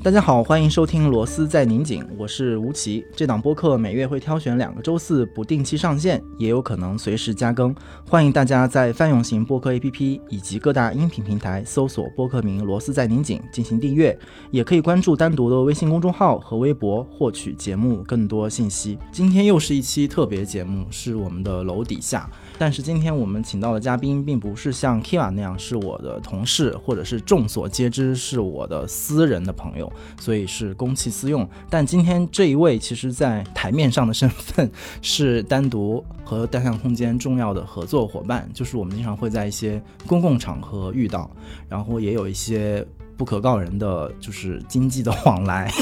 大家好，欢迎收听《螺丝在拧紧》，我是吴奇。这档播客每月会挑选两个周四不定期上线，也有可能随时加更。欢迎大家在泛用型播客 APP 以及各大音频平台搜索播客名《螺丝在拧紧》进行订阅，也可以关注单独的微信公众号和微博获取节目更多信息。今天又是一期特别节目，是我们的楼底下。但是今天我们请到的嘉宾并不是像 Kiva 那样是我的同事，或者是众所皆知是我的私人的朋友，所以是公器私用。但今天这一位，其实在台面上的身份是单独和单向空间重要的合作伙伴，就是我们经常会在一些公共场合遇到，然后也有一些不可告人的就是经济的往来。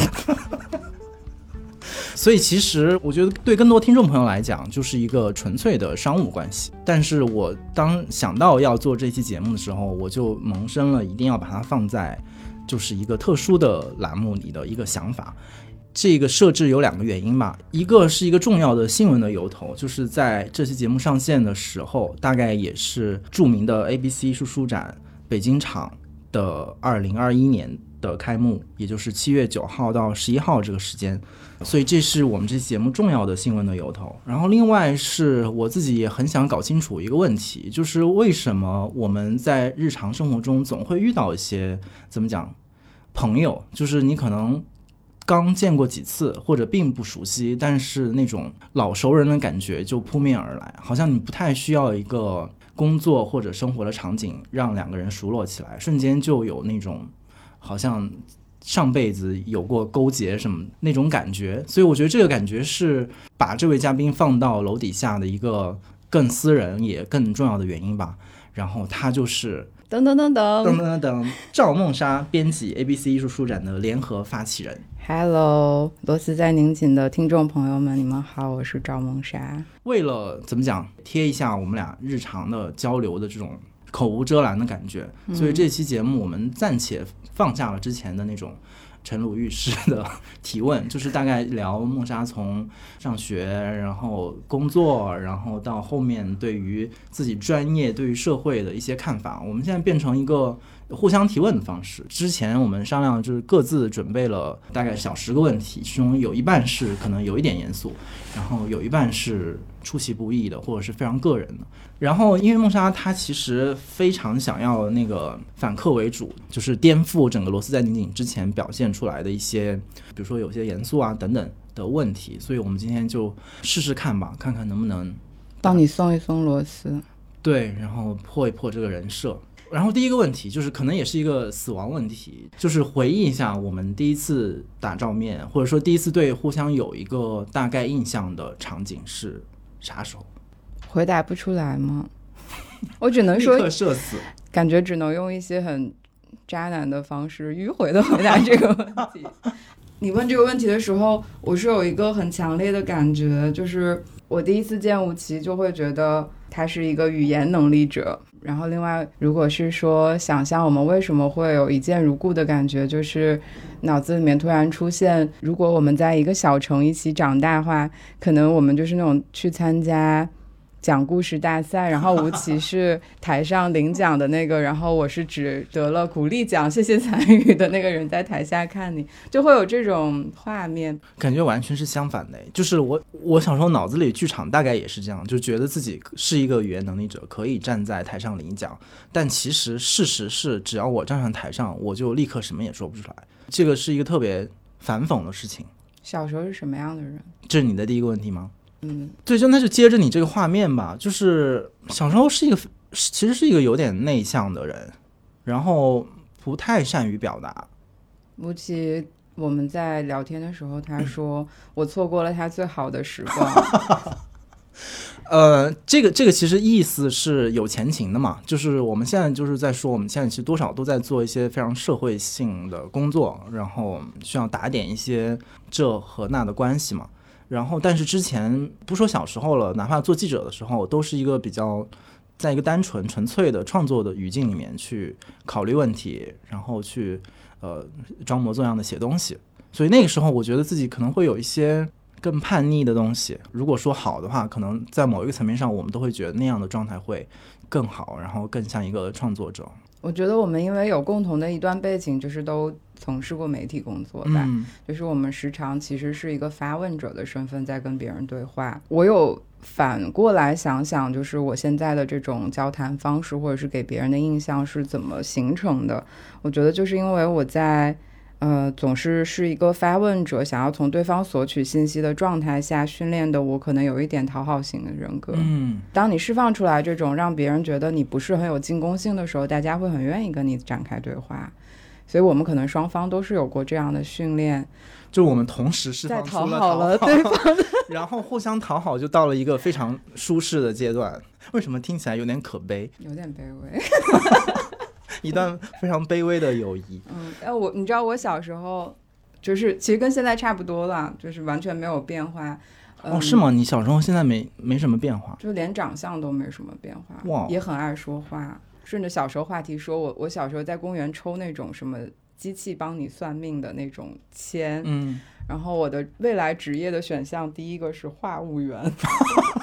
所以其实我觉得对更多听众朋友来讲，就是一个纯粹的商务关系。但是我当想到要做这期节目的时候，我就萌生了一定要把它放在就是一个特殊的栏目里的一个想法。这个设置有两个原因吧，一个是一个重要的新闻的由头，就是在这期节目上线的时候，大概也是著名的 ABC 艺术书展北京场的二零二一年的开幕，也就是七月九号到十一号这个时间。所以这是我们这期节目重要的新闻的由头。然后另外是我自己也很想搞清楚一个问题，就是为什么我们在日常生活中总会遇到一些怎么讲朋友，就是你可能刚见过几次或者并不熟悉，但是那种老熟人的感觉就扑面而来，好像你不太需要一个工作或者生活的场景让两个人熟络起来，瞬间就有那种好像。上辈子有过勾结什么那种感觉，所以我觉得这个感觉是把这位嘉宾放到楼底下的一个更私人也更重要的原因吧。然后他就是噔噔噔噔噔噔噔，赵梦莎编辑 ABC 艺术书展的联合发起人。Hello，螺丝在拧紧的听众朋友们，你们好，我是赵梦莎。为了怎么讲贴一下我们俩日常的交流的这种口无遮拦的感觉，所以这期节目我们暂且。放下了之前的那种陈鲁豫式的提问，就是大概聊梦莎从上学，然后工作，然后到后面对于自己专业、对于社会的一些看法。我们现在变成一个。互相提问的方式。之前我们商量就是各自准备了大概小十个问题，其中有一半是可能有一点严肃，然后有一半是出其不意的或者是非常个人的。然后因为梦莎她其实非常想要那个反客为主，就是颠覆整个罗斯在拧紧之前表现出来的一些，比如说有些严肃啊等等的问题，所以我们今天就试试看吧，看看能不能帮你松一松螺丝，对，然后破一破这个人设。然后第一个问题就是，可能也是一个死亡问题，就是回忆一下我们第一次打照面，或者说第一次对互相有一个大概印象的场景是啥时候？回答不出来吗？我只能说社死，感觉只能用一些很渣男的方式迂回的回答这个问题。你问这个问题的时候，我是有一个很强烈的感觉，就是我第一次见吴奇就会觉得他是一个语言能力者。然后，另外，如果是说想象我们为什么会有一见如故的感觉，就是脑子里面突然出现，如果我们在一个小城一起长大的话，可能我们就是那种去参加。讲故事大赛，然后吴奇是台上领奖的那个，然后我是只得了鼓励奖，谢谢参与的那个人在台下看你，就会有这种画面，感觉完全是相反的。就是我，我小时候脑子里剧场大概也是这样，就觉得自己是一个语言能力者，可以站在台上领奖，但其实事实是，只要我站上台上，我就立刻什么也说不出来。这个是一个特别反讽的事情。小时候是什么样的人？这是你的第一个问题吗？嗯，对，就那就接着你这个画面吧，就是小时候是一个，其实是一个有点内向的人，然后不太善于表达。吴奇，我们在聊天的时候，他说 我错过了他最好的时光。呃，这个这个其实意思是有前情的嘛，就是我们现在就是在说，我们现在其实多少都在做一些非常社会性的工作，然后需要打点一些这和那的关系嘛。然后，但是之前不说小时候了，哪怕做记者的时候，都是一个比较，在一个单纯纯粹的创作的语境里面去考虑问题，然后去呃装模作样的写东西。所以那个时候，我觉得自己可能会有一些更叛逆的东西。如果说好的话，可能在某一个层面上，我们都会觉得那样的状态会更好，然后更像一个创作者。我觉得我们因为有共同的一段背景，就是都从事过媒体工作吧，嗯就是我们时常其实是一个发问者的身份在跟别人对话。我有反过来想想，就是我现在的这种交谈方式，或者是给别人的印象是怎么形成的？我觉得就是因为我在。呃，总是是一个发问者，想要从对方索取信息的状态下训练的我，可能有一点讨好型的人格。嗯当你释放出来这种让别人觉得你不是很有进攻性的时候，大家会很愿意跟你展开对话。所以我们可能双方都是有过这样的训练，就我们同时释在放出了讨好了好对方。然后互相讨好，就到了一个非常舒适的阶段。为什么听起来有点可悲？有点卑微。一段非常卑微的友谊。嗯，哎，我你知道我小时候就是其实跟现在差不多了，就是完全没有变化。哦，嗯是吗？你小时候现在没没什么变化？就连长相都没什么变化，哇也很爱说话。顺着小时候话题说，我我小时候在公园抽那种什么机器帮你算命的那种签，嗯，然后我的未来职业的选项第一个是话务员，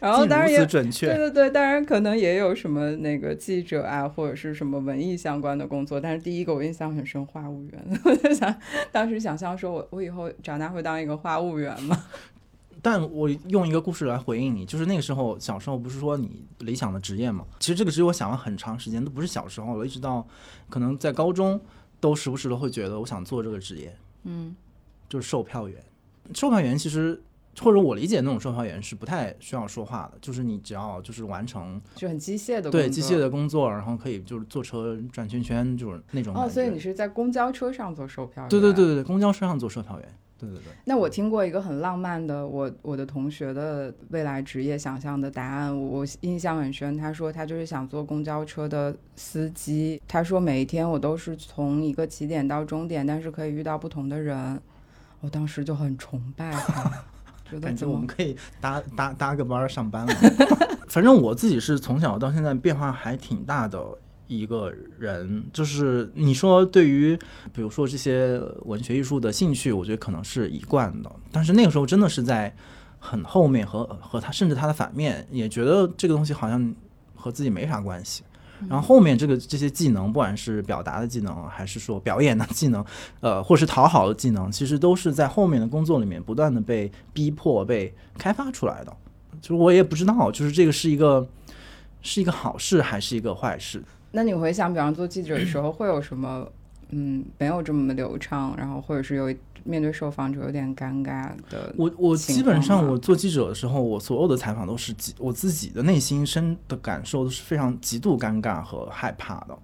然后当然也准确。对对，当然可能也有什么那个记者啊，或者是什么文艺相关的工作，但是第一个我印象很深，话务员，我就想当时想象说我我以后长大会当一个话务员吗？但我用一个故事来回应你，就是那个时候小时候不是说你理想的职业嘛？其实这个职业我想了很长时间，都不是小时候了，一直到可能在高中都时不时的会觉得我想做这个职业，嗯就是售票员。售票员其实或者我理解那种售票员是不太需要说话的，就是你只要就是完成就很机械的工作对机械的工作，然后可以就是坐车转圈圈，就是那种哦，所以你是在公交车上做售票员？对对对。对对，公交车上做售票员，对对对。那我听过一个很浪漫的，我我的同学的未来职业想象的答案，我我印象很深。他说他就是想做公交车的司机。他说每一天我都是从一个起点到终点，但是可以遇到不同的人。我当时就很崇拜他，感觉我们可以搭搭搭个班儿上班了。反正我自己是从小到现在变化还挺大的一个人，就是你说对于比如说这些文学艺术的兴趣，我觉得可能是一贯的，但是那个时候真的是在很后面和和他甚至他的反面，也觉得这个东西好像和自己没啥关系。然后后面这个这些技能，不管是表达的技能，还是说表演的技能，呃，或是讨好的技能，其实都是在后面的工作里面不断的被逼迫、被开发出来的。就是我也不知道，就是这个是一个是一个好事还是一个坏事。那你回想，比方做记者的时候，会有什么嗯没有这么流畅，然后或者是有面对受访者有点尴尬的？我我基本上我做记者的时候，我所有的采访都是极我自己的内心深的感受都是非常极度尴尬和害怕的，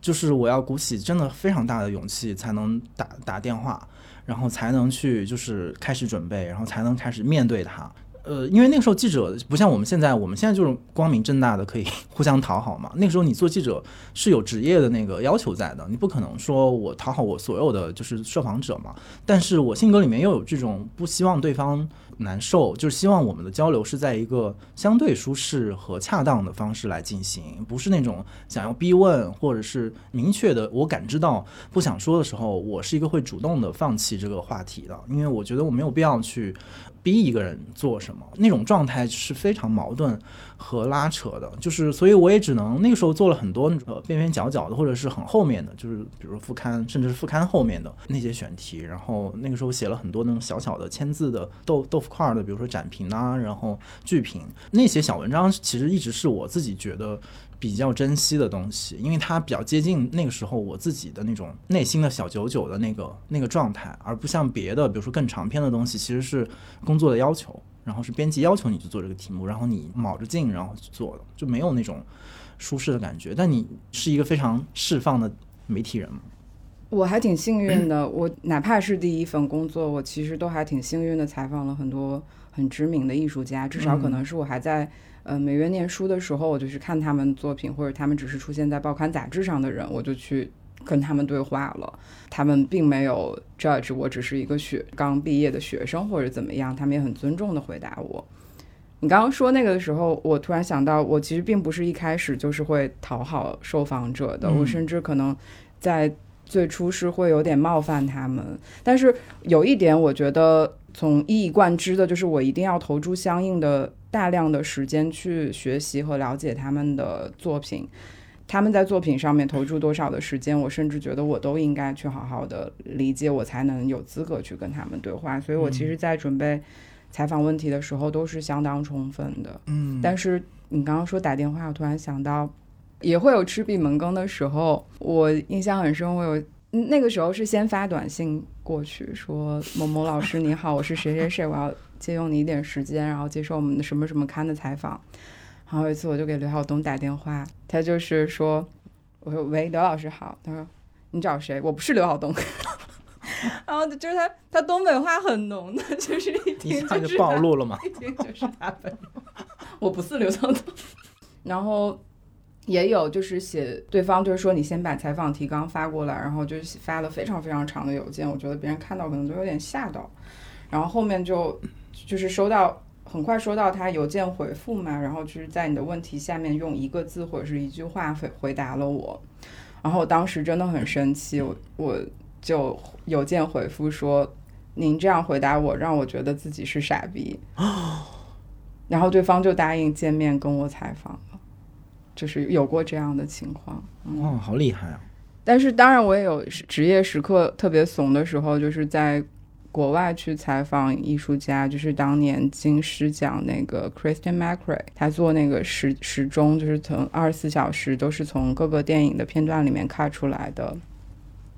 就是我要鼓起真的非常大的勇气才能打打电话，然后才能去就是开始准备，然后才能开始面对它。呃，因为那个时候记者不像我们现在，我们现在就是光明正大的可以互相讨好嘛。那个时候你做记者是有职业的那个要求在的，你不可能说我讨好我所有的就是受访者嘛。但是我性格里面又有这种不希望对方难受，就是希望我们的交流是在一个相对舒适和恰当的方式来进行，不是那种想要逼问或者是明确的我感知到不想说的时候，我是一个会主动的放弃这个话题的，因为我觉得我没有必要去逼一个人做什么，那种状态是非常矛盾和拉扯的。就是，所以我也只能那个时候做了很多呃边边角角的，或者是很后面的，就是比如副刊，甚至是副刊后面的那些选题。然后那个时候写了很多那种小小的签字的豆豆腐块的，比如说展评啊，然后剧评那些小文章，其实一直是我自己觉得。比较珍惜的东西，因为它比较接近那个时候我自己的那种内心的小九九的那个那个状态，而不像别的，比如说更长篇的东西，其实是工作的要求，然后是编辑要求你去做这个题目，然后你卯着劲然后去做的，就没有那种舒适的感觉。但你是一个非常释放的媒体人嘛，我还挺幸运的，我哪怕是第一份工作，我其实都还挺幸运的，采访了很多很知名的艺术家，至少可能是我还在。呃，美院念书的时候，我就去看他们作品，或者他们只是出现在报刊杂志上的人，我就去跟他们对话了。他们并没有 judge 我，只是一个学刚毕业的学生或者怎么样，他们也很尊重的回答我。你刚刚说那个的时候，我突然想到，我其实并不是一开始就是会讨好受访者的，嗯我甚至可能在最初是会有点冒犯他们。但是有一点，我觉得从一以贯之的就是，我一定要投注相应的大量的时间去学习和了解他们的作品。他们在作品上面投注多少的时间，我甚至觉得我都应该去好好的理解，我才能有资格去跟他们对话。所以我其实，在准备采访问题的时候，都是相当充分的。嗯，但是你刚刚说打电话，我突然想到，也会有吃闭门羹的时候。我印象很深，我有那个时候是先发短信过去说：“某某老师你好，我是谁谁谁，我要借用你一点时间，然后接受我们的什么什么刊的采访。”然后有一次我就给刘晓东打电话，他就是说：“我说喂，刘老师好。”他说：“你找谁？我不是刘晓东。”然后就是他，他东北话很浓的，就是一听就暴露了嘛，一听 就是他本人。我不是刘晓东。然后也有就是写对方就是说你先把采访提纲发过来，然后就发了非常非常长的邮件，我觉得别人看到可能都有点吓到。然后后面就就是收到。很快收到他邮件回复嘛，然后就是在你的问题下面用一个字或者是一句话回回答了我，然后我当时真的很生气，我我就邮件回复说，您这样回答我，让我觉得自己是傻逼，然后对方就答应见面跟我采访了，就是有过这样的情况，哇，好厉害啊！但是当然我也有职业时刻特别怂的时候，就是在。国外去采访艺术家，就是当年金狮奖那个 Christian McRae，他做那个时时钟，就是从二十四小时都是从各个电影的片段里面看出来的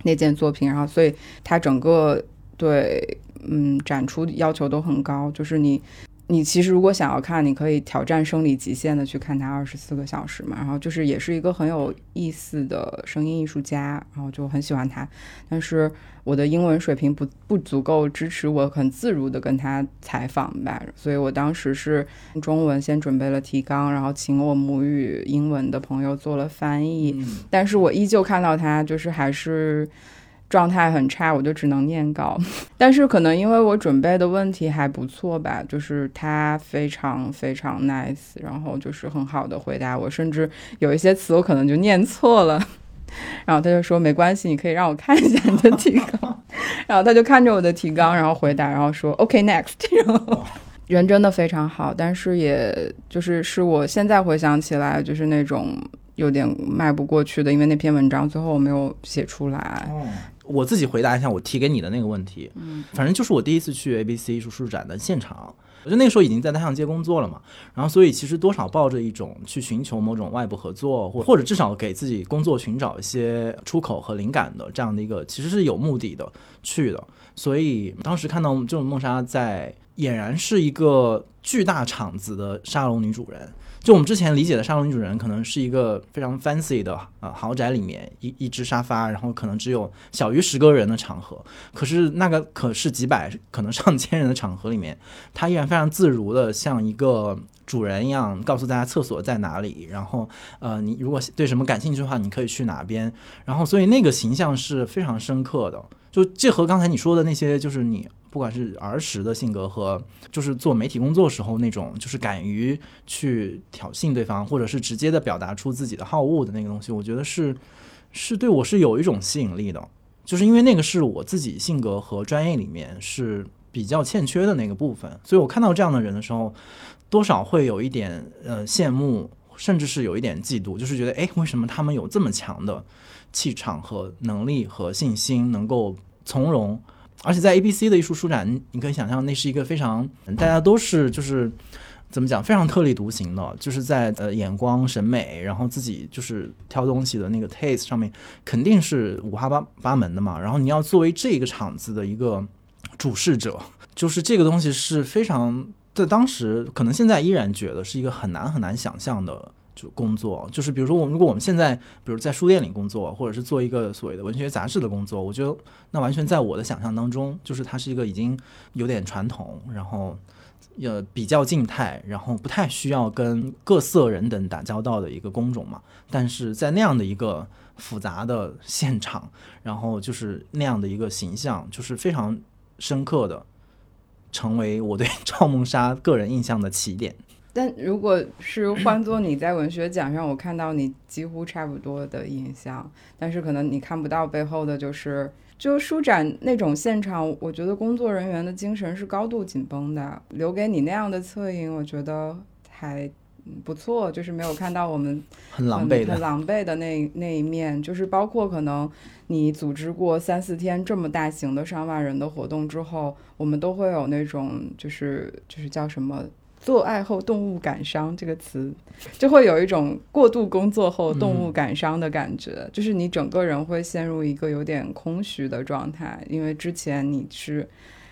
那件作品，然后所以他整个对嗯展出要求都很高，就是你。你其实如果想要看，你可以挑战生理极限的去看他二十四个小时嘛。然后就是也是一个很有意思的声音艺术家，然后就很喜欢他。但是我的英文水平不不足够支持我很自如的跟他采访吧，所以我当时是中文先准备了提纲，然后请我母语英文的朋友做了翻译。但是我依旧看到他就是还是。状态很差，我就只能念稿。但是可能因为我准备的问题还不错吧，就是他非常非常 nice，然后就是很好的回答我，甚至有一些词我可能就念错了，然后他就说没关系，你可以让我看一下你的提纲。然后他就看着我的提纲，然后回答，然后说 OK next。人真的非常好，但是也就是是我现在回想起来，就是那种有点迈不过去的，因为那篇文章最后我没有写出来。我自己回答一下我提给你的那个问题，嗯，反正就是我第一次去 ABC 艺术书展的现场，我就那个时候已经在大象街工作了嘛，然后所以其实多少抱着一种去寻求某种外部合作，或或者至少给自己工作寻找一些出口和灵感的这样的一个，其实是有目的的去的，所以当时看到这种梦莎在俨然是一个巨大场子的沙龙女主人。就我们之前理解的沙龙女主人，可能是一个非常 fancy 的啊豪宅里面一一只沙发，然后可能只有小于十个人的场合。可是那个可是几百可能上千人的场合里面，她依然非常自如的像一个主人一样，告诉大家厕所在哪里。然后呃，你如果对什么感兴趣的话，你可以去哪边。然后所以那个形象是非常深刻的。就这和刚才你说的那些，就是你。不管是儿时的性格和就是做媒体工作时候那种，就是敢于去挑衅对方，或者是直接的表达出自己的好恶的那个东西，我觉得是是对我是有一种吸引力的，就是因为那个是我自己性格和专业里面是比较欠缺的那个部分，所以我看到这样的人的时候，多少会有一点呃羡慕，甚至是有一点嫉妒，就是觉得哎，为什么他们有这么强的气场和能力和信心，能够从容。而且在 A B C 的艺术书展，你可以想象那是一个非常大家都是就是怎么讲非常特立独行的，就是在呃眼光审美，然后自己就是挑东西的那个 taste 上面肯定是五花八八门的嘛。然后你要作为这个场子的一个主事者，就是这个东西是非常在当时可能现在依然觉得是一个很难很难想象的。就工作，就是比如说，我们如果我们现在，比如在书店里工作，或者是做一个所谓的文学杂志的工作，我觉得那完全在我的想象当中，就是它是一个已经有点传统，然后呃比较静态，然后不太需要跟各色人等打交道的一个工种嘛。但是在那样的一个复杂的现场，然后就是那样的一个形象，就是非常深刻的，成为我对 赵梦莎个人印象的起点。但如果是换做你在文学奖上，我看到你几乎差不多的印象，但是可能你看不到背后的，就是就书展那种现场，我觉得工作人员的精神是高度紧绷的，留给你那样的侧影，我觉得还不错，就是没有看到我们很狼狈的，很狼狈的那那一面，就是包括可能你组织过三四天这么大型的上万人的活动之后，我们都会有那种就是就是叫什么“做爱后动物感伤”这个词，就会有一种过度工作后动物感伤的感觉，就是你整个人会陷入一个有点空虚的状态，因为之前你是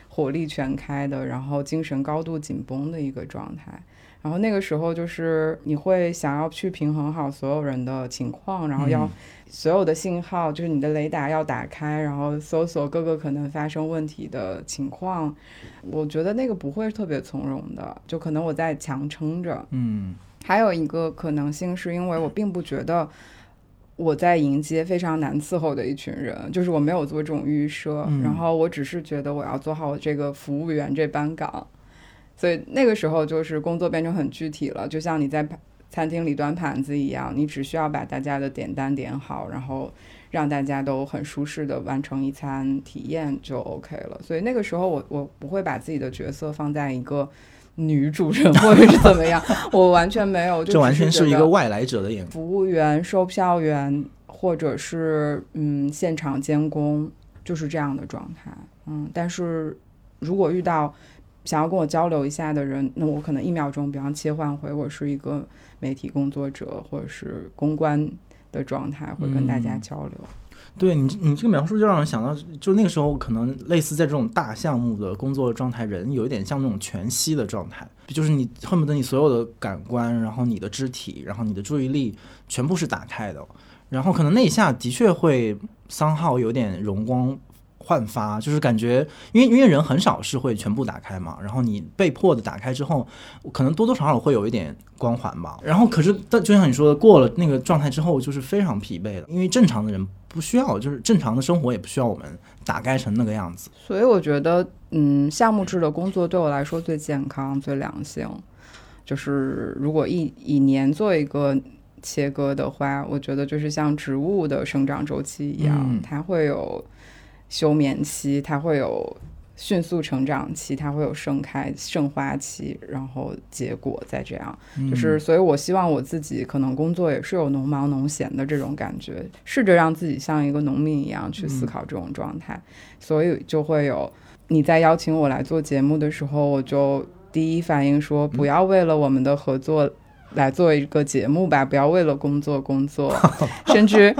火力全开的，然后精神高度紧绷的一个状态。然后那个时候就是你会想要去平衡好所有人的情况，然后要所有的信号，就是你的雷达要打开，然后搜索各个可能发生问题的情况。我觉得那个不会特别从容的，就可能我在强撑着。嗯，还有一个可能性是因为我并不觉得我在迎接非常难伺候的一群人，就是我没有做这种预设，然后我只是觉得我要做好这个服务员这班岗。所以那个时候就是工作变成很具体了，就像你在餐厅里端盘子一样，你只需要把大家的点单点好，然后让大家都很舒适的完成一餐体验就 OK 了。所以那个时候我我不会把自己的角色放在一个女主人 或者是怎么样，我完全没有，这完全是一个外来者的眼服务员、售票员或者是嗯现场监工就是这样的状态。嗯，但是如果遇到。想要跟我交流一下的人，那我可能一秒钟，比方切换回我是一个媒体工作者或者是公关的状态，会跟大家交流。对你，你这个描述就让人想到，就那个时候可能类似在这种大项目的工作状态，人有一点像那种全息的状态，就是你恨不得你所有的感官，然后你的肢体，然后你的注意力全部是打开的，然后可能那一下的确会三号有点容光。焕发就是感觉，因为因为人很少是会全部打开嘛，然后你被迫的打开之后，可能多多少少会有一点光环吧。然后可是，但就像你说的，过了那个状态之后，就是非常疲惫的，因为正常的人不需要，就是正常的生活也不需要我们打开成那个样子。所以我觉得，嗯，项目制的工作对我来说最健康、最良性。就是如果一以年做一个切割的话，我觉得就是像植物的生长周期一样，它会有。休眠期，它会有迅速成长期，它会有盛开盛花期，然后结果再这样，就是，所以我希望我自己可能工作也是有农忙农闲的这种感觉，试着让自己像一个农民一样去思考这种状态，所以就会有你在邀请我来做节目的时候，我就第一反应说，不要为了我们的合作来做一个节目吧，不要为了工作工作，甚至。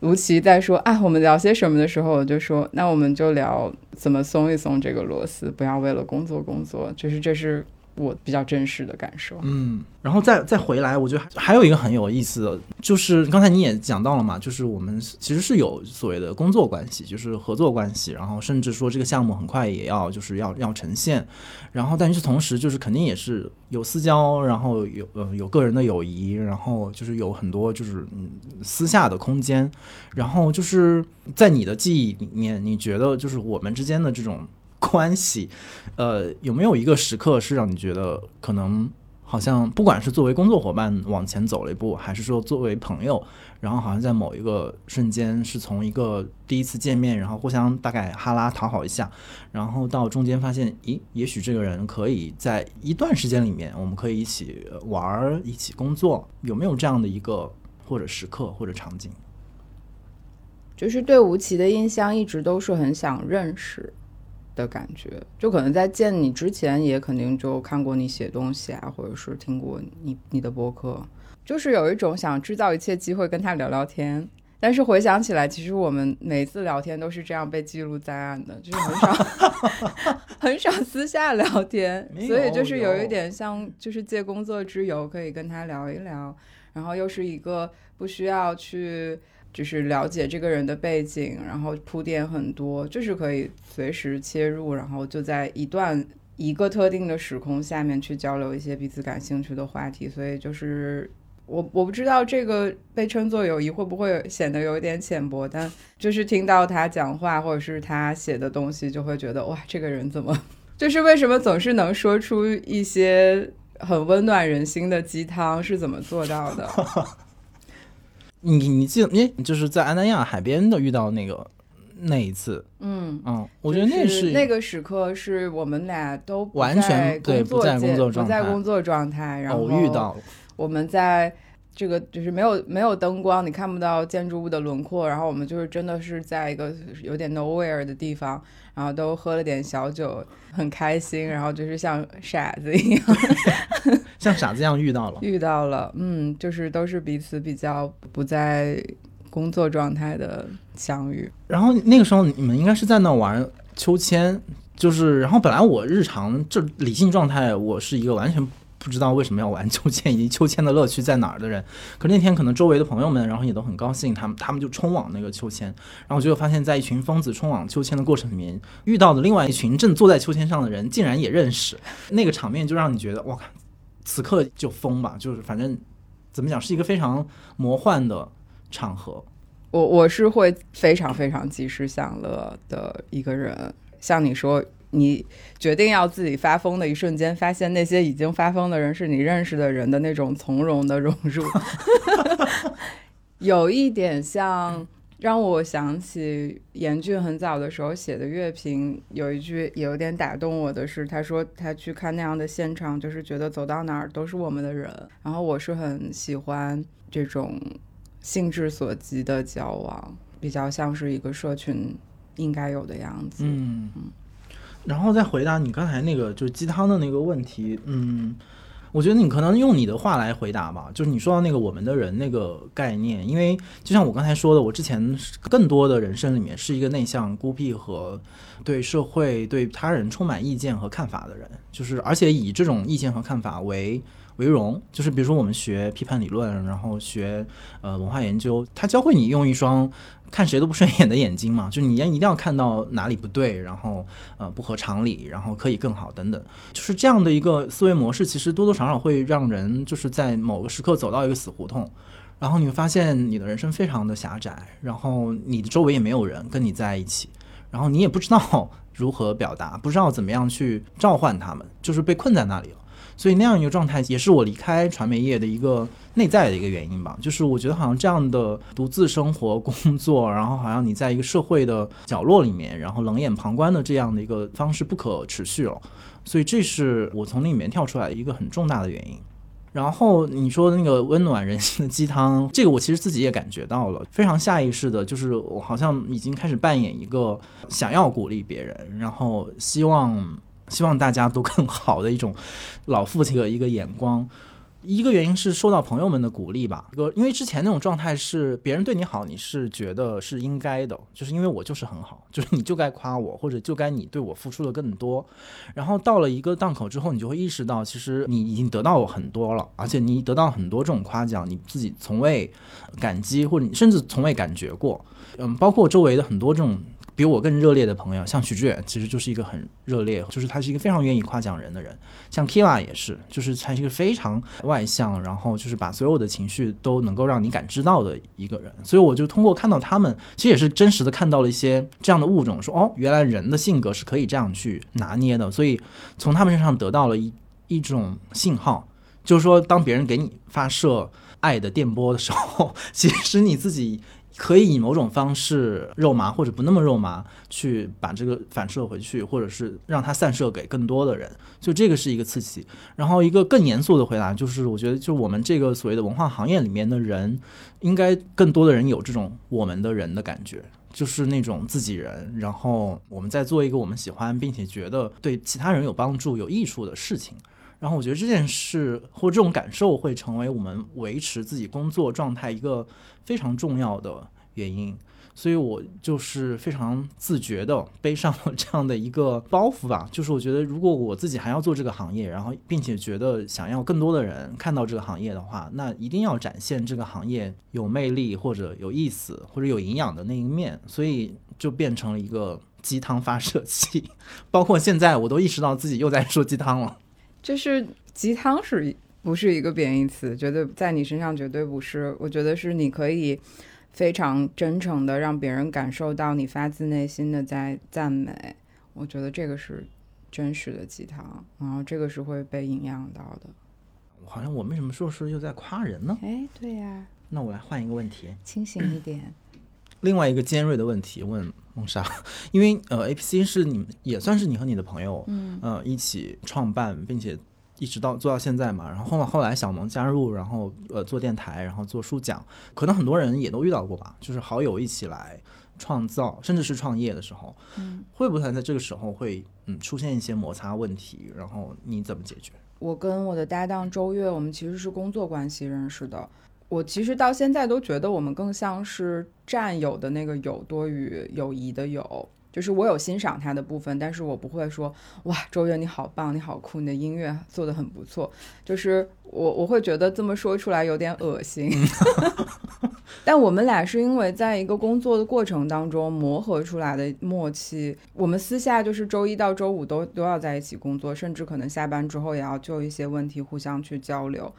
吴奇在说啊，我们聊些什么的时候，我就说，那我们就聊怎么松一松这个螺丝，不要为了工作工作，就是这是。我比较真实的感受，嗯，然后再再回来，我觉得还有一个很有意思的，就是刚才你也讲到了嘛，就是我们其实是有所谓的工作关系，就是合作关系，然后甚至说这个项目很快也要就是要要呈现，然后但是同时就是肯定也是有私交，然后有呃有个人的友谊，然后就是有很多就是嗯私下的空间，然后就是在你的记忆里面，你觉得就是我们之间的这种。关系，呃，有没有一个时刻是让你觉得可能好像不管是作为工作伙伴往前走了一步，还是说作为朋友，然后好像在某一个瞬间是从一个第一次见面，然后互相大概哈拉讨好一下，然后到中间发现，咦，也许这个人可以在一段时间里面，我们可以一起玩儿，一起工作，有没有这样的一个或者时刻或者场景？就是对吴奇的印象一直都是很想认识。的感觉，就可能在见你之前，也肯定就看过你写东西啊，或者是听过你你的播客，就是有一种想制造一切机会跟他聊聊天。但是回想起来，其实我们每次聊天都是这样被记录在案的，就是很少 很少私下聊天，所以就是有一点像，就是借工作之由可以跟他聊一聊，然后又是一个不需要去。就是了解这个人的背景，然后铺垫很多，就是可以随时切入，然后就在一段一个特定的时空下面去交流一些彼此感兴趣的话题。所以就是我我不知道这个被称作友谊会不会显得有一点浅薄，但就是听到他讲话或者是他写的东西，就会觉得哇，这个人怎么 就是为什么总是能说出一些很温暖人心的鸡汤，是怎么做到的？你你记得你就是在安南亚海边的遇到那个那一次，嗯嗯，我觉得那是那个时刻是我们俩都完全对不在工作状态，不在工作状态，然后偶遇到，我们在这个就是没有没有灯光，你看不到建筑物的轮廓，然后我们就是真的是在一个有点 nowhere 的地方，然后都喝了点小酒，很开心，然后就是像傻子一样 像傻子一样遇到了。遇到了，嗯，就是都是彼此比较不在工作状态的相遇。然后那个时候你们应该是在那玩秋千，就是然后本来我日常这理性状态，我是一个完全不知道为什么要玩秋千以及秋千的乐趣在哪儿的人。可那天可能周围的朋友们，然后也都很高兴，他们他们就冲往那个秋千，然后我就发现，在一群疯子冲往秋千的过程里面，遇到的另外一群正坐在秋千上的人，竟然也认识，那个场面就让你觉得哇，此刻就疯吧，就是反正怎么讲，是一个非常魔幻的场合。我我是会非常非常及时享乐的一个人，像你说，你决定要自己发疯的一瞬间，发现那些已经发疯的人是你认识的人的那种从容的融入，有一点像让我想起严俊很早的时候写的乐评，有一句也有点打动我的是，他说他去看那样的现场，就是觉得走到哪儿都是我们的人，然后我是很喜欢这种。兴致所及的交往，比较像是一个社群应该有的样子。嗯嗯，然后再回答你刚才那个就是鸡汤的那个问题，嗯，我觉得你可能用你的话来回答吧，就是你说到那个我们的人那个概念，因为就像我刚才说的，我之前更多的人生里面是一个内向、孤僻和对社会、对他人充满意见和看法的人，就是而且以这种意见和看法为。为荣，就是比如说我们学批判理论，然后学呃文化研究，他教会你用一双看谁都不顺眼的眼睛嘛，就你要一定要看到哪里不对，然后呃不合常理，然后可以更好等等，就是这样的一个思维模式，其实多多少少会让人就是在某个时刻走到一个死胡同，然后你会发现你的人生非常的狭窄，然后你的周围也没有人跟你在一起，然后你也不知道 如何表达，不知道怎么样去召唤他们，就是被困在那里了。所以那样一个状态，也是我离开传媒业的一个内在的一个原因吧。就是我觉得好像这样的独自生活、工作，然后好像你在一个社会的角落里面，然后冷眼旁观的这样的一个方式不可持续了。所以这是我从那里面跳出来一个很重大的原因。然后你说的那个温暖人心的鸡汤，这个我其实自己也感觉到了，非常下意识的，就是我好像已经开始扮演一个想要鼓励别人，然后希望。希望大家都更好的一种老父亲的一个眼光，一个原因是受到朋友们的鼓励吧。因为之前那种状态是别人对你好，你是觉得是应该的，就是因为我就是很好，就是你就该夸我，或者就该你对我付出的更多。然后到了一个档口之后，你就会意识到，其实你已经得到我很多了，而且你得到很多这种夸奖，你自己从未感激，或者你甚至从未感觉过。嗯，包括周围的很多这种。比我更热烈的朋友，像许志远，其实就是一个很热烈，就是他是一个非常愿意夸奖人的人。像 Kiva 也是，就是他是一个非常外向，然后就是把所有的情绪都能够让你感知到的一个人。所以我就通过看到他们，其实也是真实的看到了一些这样的物种，说哦，原来人的性格是可以这样去拿捏的。所以从他们身上得到了一一种信号，就是说，当别人给你发射爱的电波的时候，其实你自己。可以以某种方式肉麻或者不那么肉麻，去把这个反射回去，或者是让它散射给更多的人，就这个是一个刺激。然后一个更严肃的回答就是，我觉得就我们这个所谓的文化行业里面的人，应该更多的人有这种我们的人的感觉，就是那种自己人。然后我们在做一个我们喜欢并且觉得对其他人有帮助、有益处的事情。然后我觉得这件事或这种感受会成为我们维持自己工作状态一个非常重要的原因，所以我就是非常自觉的 背上了这样的一个包袱吧。就是我觉得如果我自己还要做这个行业，然后并且觉得想要更多的人看到这个行业的话，那一定要展现这个行业有魅力或者有意思或者有营养的那一面，所以就变成了一个鸡汤发射器。包括现在我都意识到自己又在说鸡汤了。就是鸡汤是不是一个贬义词？绝对在你身上绝对不是。我觉得是你可以非常真诚的让别人感受到你发自内心的在赞美。我觉得这个是真实的鸡汤，然后这个是会被营养到的。好像我为什么时候是又在夸人呢？哎，对呀。那我来换一个问题，清醒一点。另外一个尖锐的问题问。梦莎，因为呃，A P C 是你也算是你和你的朋友，嗯，呃，一起创办并且一直到做到现在嘛。然后后后来小萌加入，然后呃做电台，然后做书讲，可能很多人也都遇到过吧，就是好友一起来创造，甚至是创业的时候，嗯，会不会在这个时候会嗯出现一些摩擦问题？然后你怎么解决？我跟我的搭档周月，我们其实是工作关系认识的。我其实到现在都觉得我们更像是战友的那个友多于友谊的友。就是我有欣赏他的部分，但是我不会说哇，周月你好棒，你好酷，你的音乐做的很不错。就是我我会觉得这么说出来有点恶心。但我们俩是因为在一个工作的过程当中磨合出来的默契。我们私下就是周一到周五都都要在一起工作，甚至可能下班之后也要就一些问题互相去交流。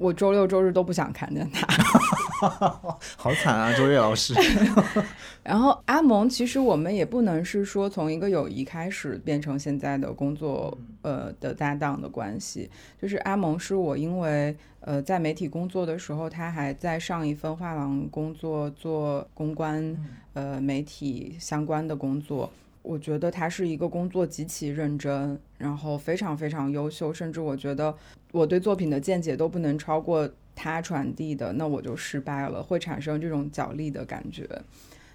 我周六周日都不想看见他，好惨啊，周月老师。然后阿蒙，其实我们也不能是说从一个友谊开始变成现在的工作呃的搭档的关系。就是阿蒙是我因为呃在媒体工作的时候，他还在上一份画廊工作做公关呃媒体相关的工作。我觉得他是一个工作极其认真，然后非常非常优秀，甚至我觉得我对作品的见解都不能超过他传递的，那我就失败了，会产生这种角力的感觉。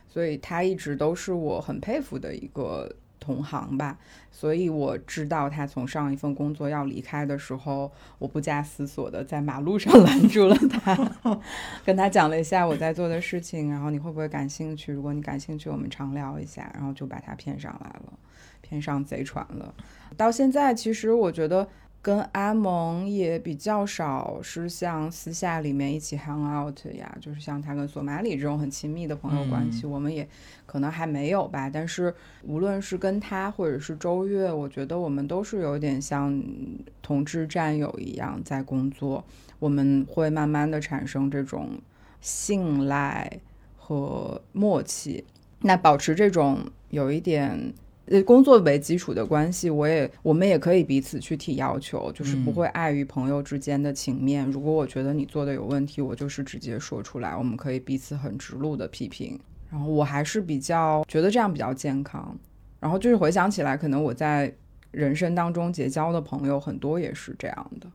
所以他一直都是我很佩服的一个。同行吧，所以我知道他从上一份工作要离开的时候，我不加思索的在马路上 拦住了他，跟他讲了一下我在做的事情，然后你会不会感兴趣？如果你感兴趣，我们常聊一下，然后就把他骗上来了，骗上贼船了。到现在，其实我觉得。跟阿蒙也比较少，是像私下里面一起 hang out 呀，就是像他跟索马里这种很亲密的朋友关系，我们也可能还没有吧。但是无论是跟他或者是周月，我觉得我们都是有点像同志战友一样在工作，我们会慢慢的产生这种信赖和默契，那保持这种有一点。呃，工作为基础的关系，我也我们也可以彼此去提要求，就是不会碍于朋友之间的情面。如果我觉得你做的有问题，我就是直接说出来，我们可以彼此很直路的批评。然后我还是比较觉得这样比较健康。然后就是回想起来，可能我在人生当中结交的朋友很多也是这样的，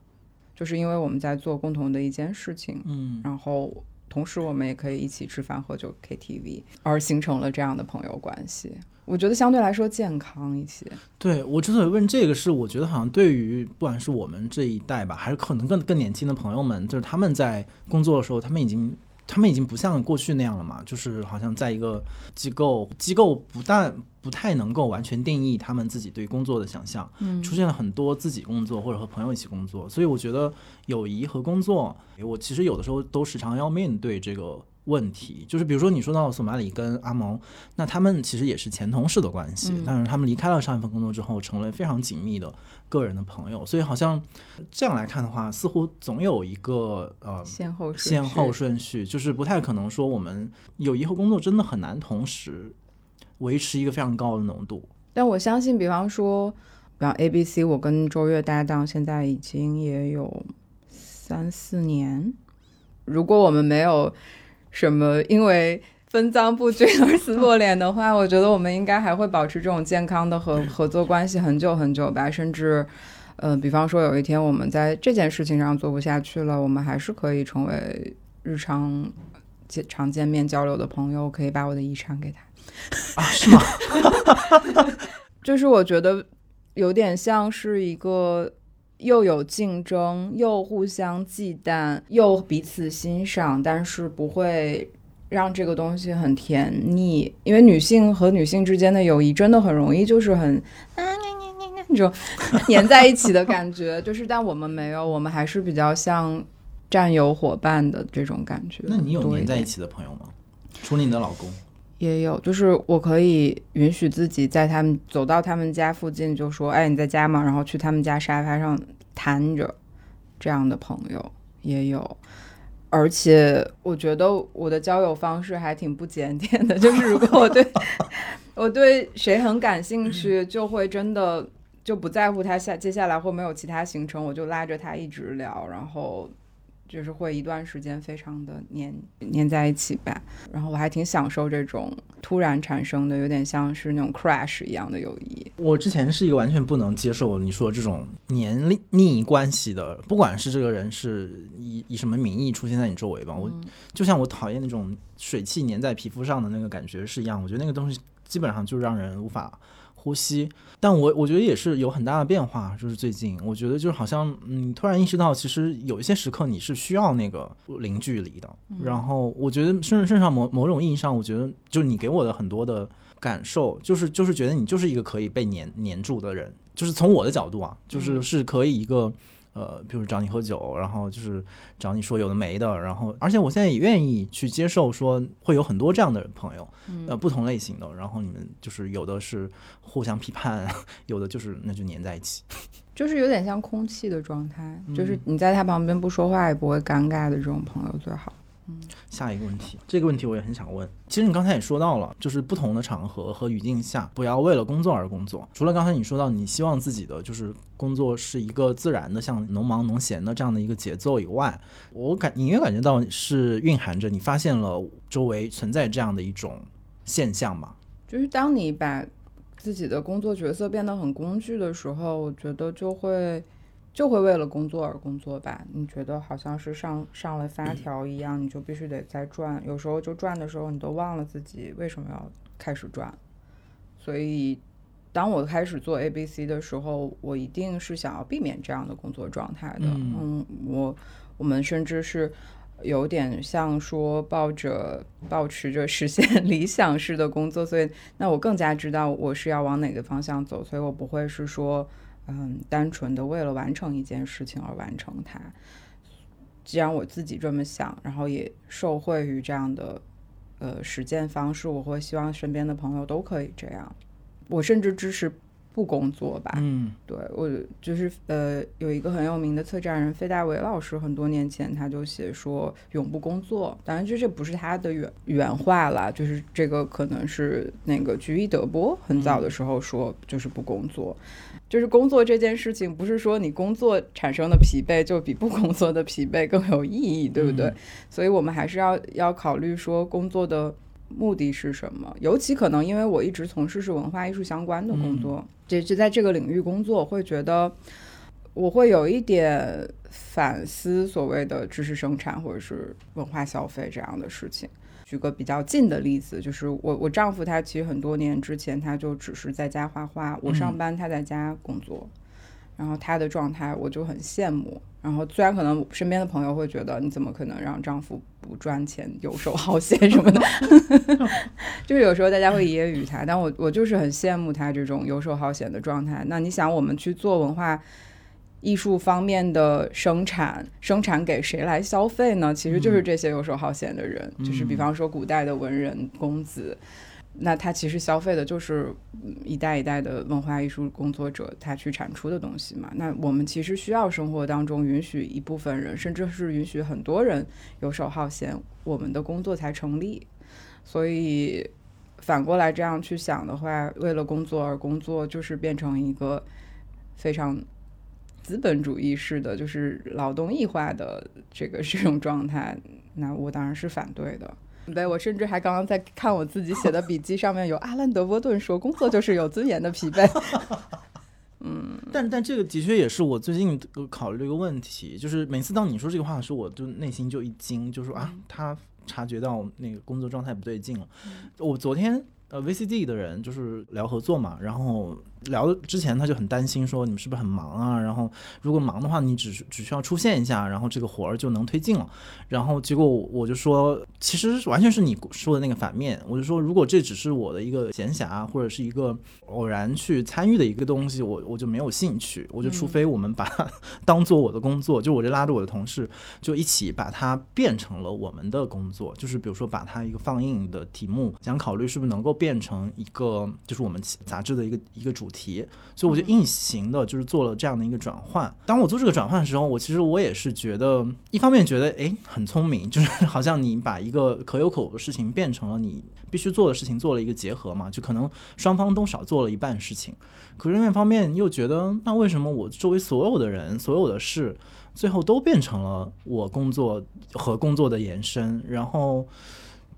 就是因为我们在做共同的一件事情，嗯，然后同时我们也可以一起吃饭、喝酒、KTV，而形成了这样的朋友关系。我觉得相对来说健康一些。对我之所以问这个，是我觉得好像对于不管是我们这一代吧，还是可能更更年轻的朋友们，就是他们在工作的时候，他们已经他们已经不像过去那样了嘛，就是好像在一个机构，机构不但不太能够完全定义他们自己对工作的想象，嗯，出现了很多自己工作或者和朋友一起工作，所以我觉得友谊和工作，我其实有的时候都时常要面对这个。问题就是，比如说你说到索马里跟阿蒙，那他们其实也是前同事的关系，但是他们离开了上一份工作之后，成为非常紧密的个人的朋友，所以好像这样来看的话，似乎总有一个呃先后先后顺序，就是不太可能说我们友谊和工作真的很难同时维持一个非常高的浓度。但我相信，比方说，比方 A B C，我跟周越搭档现在已经也有三四年，如果我们没有。什么？因为分赃不均而撕破脸的话，我觉得我们应该还会保持这种健康的合合作关系很久很久吧。甚至，呃，比方说有一天我们在这件事情上做不下去了，我们还是可以成为日常见常见面交流的朋友。可以把我的遗产给他啊？是吗？就是我觉得有点像是一个。又有竞争，又互相忌惮，又彼此欣赏，但是不会让这个东西很甜腻。因为女性和女性之间的友谊真的很容易就是很啊那种粘在一起的感觉。就是，但我们没有，我们还是比较像战友伙伴的这种感觉。那你有粘在一起的朋友吗？除了你的老公，也有。就是我可以允许自己在他们走到他们家附近，就说：“哎，你在家吗？”然后去他们家沙发上。瘫着这样的朋友也有，而且我觉得我的交友方式还挺不检点的。就是如果我对 我对谁很感兴趣，就会真的就不在乎他下接下来会没有其他行程，我就拉着他一直聊，然后就是会一段时间非常的黏黏在一起吧。然后我还挺享受这种突然产生的，有点像是那种 crash 一样的友谊。我之前是一个完全不能接受你说这种黏腻关系的，不管是这个人是以以什么名义出现在你周围吧，我就像我讨厌那种水汽粘在皮肤上的那个感觉是一样。我觉得那个东西基本上就让人无法。呼吸，但我我觉得也是有很大的变化。就是最近，我觉得就是好像，嗯，突然意识到，其实有一些时刻你是需要那个零距离的。然后，我觉得甚至甚至上某某种意义上，我觉得就是你给我的很多的感受，就是就是觉得你就是一个可以被黏黏住的人。就是从我的角度啊，就是是可以一个。呃，比如找你喝酒，然后就是找你说有的没的，然后而且我现在也愿意去接受说会有很多这样的朋友，呃，不同类型的，然后你们就是有的是互相批判，有的就是那就黏在一起，就是有点像空气的状态，就是你在他旁边不说话也不会尴尬的这种朋友最好。下一个问题，这个问题我也很想问。其实你刚才也说到了，就是不同的场合和语境下，不要为了工作而工作。除了刚才你说到你希望自己的就是工作是一个自然的，像农忙农闲的这样的一个节奏以外，我感隐约感觉到是蕴含着你发现了周围存在这样的一种现象嘛？就是当你把自己的工作角色变得很工具的时候，我觉得就会。就会为了工作而工作吧？你觉得好像是上上了发条一样，你就必须得再转。有时候就转的时候，你都忘了自己为什么要开始转。所以，当我开始做 A B C 的时候，我一定是想要避免这样的工作状态的。嗯，我我们甚至是有点像说抱着保持着实现 理想式的工作，所以那我更加知道我是要往哪个方向走，所以我不会是说。嗯，单纯的为了完成一件事情而完成它。既然我自己这么想，然后也受惠于这样的呃实践方式，我会希望身边的朋友都可以这样。我甚至支持。不工作吧，嗯，对我就是呃，有一个很有名的策展人费大伟老师，很多年前他就写说永不工作，当然就这不是他的原原话了，就是这个可能是那个居伊德波很早的时候说，就是不工作，就是工作这件事情，不是说你工作产生的疲惫就比不工作的疲惫更有意义，对不对？所以我们还是要要考虑说工作的。目的是什么？尤其可能因为我一直从事是文化艺术相关的工作，就就在这个领域工作，会觉得我会有一点反思所谓的知识生产或者是文化消费这样的事情。举个比较近的例子，就是我我丈夫他其实很多年之前他就只是在家画画，我上班他在家工作。然后他的状态我就很羡慕。然后虽然可能身边的朋友会觉得你怎么可能让丈夫不赚钱、游手好闲什么的 就是有时候大家会揶揄他，但我我就是很羡慕他这种游手好闲的状态。那你想，我们去做文化艺术方面的生产，生产给谁来消费呢？其实就是这些游手好闲的人，就是比方说古代的文人公子。那他其实消费的就是一代一代的文化艺术工作者他去产出的东西嘛。那我们其实需要生活当中允许一部分人，甚至是允许很多人游手好闲，我们的工作才成立。所以反过来这样去想的话，为了工作而工作，就是变成一个非常资本主义式的，就是劳动异化的这个这种状态。那我当然是反对的。对，我甚至还刚刚在看我自己写的笔记，上面有阿兰·德波顿说：“工作就是有尊严的疲惫。”嗯，但 但这个的确也是我最近考虑一个问题，就是每次当你说这个话的时候，我就内心就一惊，就说啊，他察觉到那个工作状态不对劲了。我昨天呃 VCD 的人就是聊合作嘛，然后。聊之前他就很担心，说你们是不是很忙啊？然后如果忙的话，你只只需要出现一下，然后这个活儿就能推进了。然后结果我就说，其实完全是你说的那个反面。我就说，如果这只是我的一个闲暇或者是一个偶然去参与的一个东西，我我就没有兴趣。我就除非我们把它当做我的工作，就我就拉着我的同事就一起把它变成了我们的工作。就是比如说把它一个放映的题目，想考虑是不是能够变成一个就是我们杂志的一个一个主。题，所以我就硬行的就是做了这样的一个转换。当我做这个转换的时候，我其实我也是觉得，一方面觉得哎很聪明，就是 好像你把一个可有可无的事情变成了你必须做的事情，做了一个结合嘛，就可能双方都少做了一半事情。可是另一方面又觉得，那为什么我周围所有的人、所有的事，最后都变成了我工作和工作的延伸？然后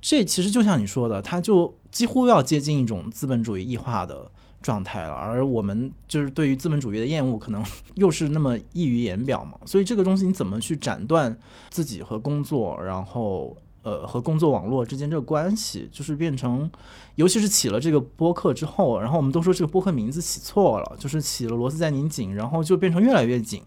这其实就像你说的，它就几乎要接近一种资本主义异化的状态了。而我们就是对于资本主义的厌恶，可能 又是那么溢于言表嘛。所以这个东西你怎么去斩断自己和工作，然后？呃，和工作网络之间这个关系，就是变成，尤其是起了这个播客之后，然后我们都说这个播客名字起错了，就是起了螺丝在拧紧，然后就变成越来越紧，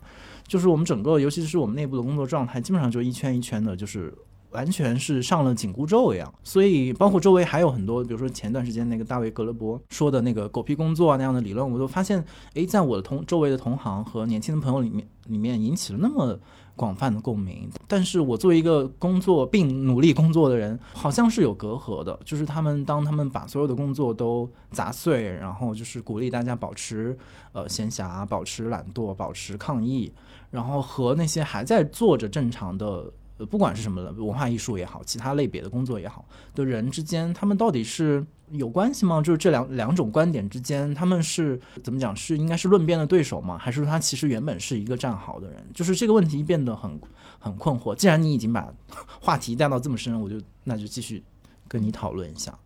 就是我们整个，尤其是我们内部的工作状态，基本上就一圈一圈的，就是完全是上了紧箍咒一样。所以，包括周围还有很多，比如说前段时间那个大卫格勒伯说的那个狗屁工作啊那样的理论，我都发现，诶，在我的同周围的同行和年轻的朋友里面，里面引起了那么。广泛的共鸣，但是我作为一个工作并努力工作的人，好像是有隔阂的。就是他们当他们把所有的工作都砸碎，然后就是鼓励大家保持呃闲暇、保持懒惰、保持抗议，然后和那些还在做着正常的。呃，不管是什么的文化艺术也好，其他类别的工作也好，的人之间，他们到底是有关系吗？就是这两两种观点之间，他们是怎么讲？是应该是论辩的对手吗？还是说他其实原本是一个战好的人？就是这个问题变得很很困惑。既然你已经把 话题带到这么深，我就那就继续跟你讨论一下。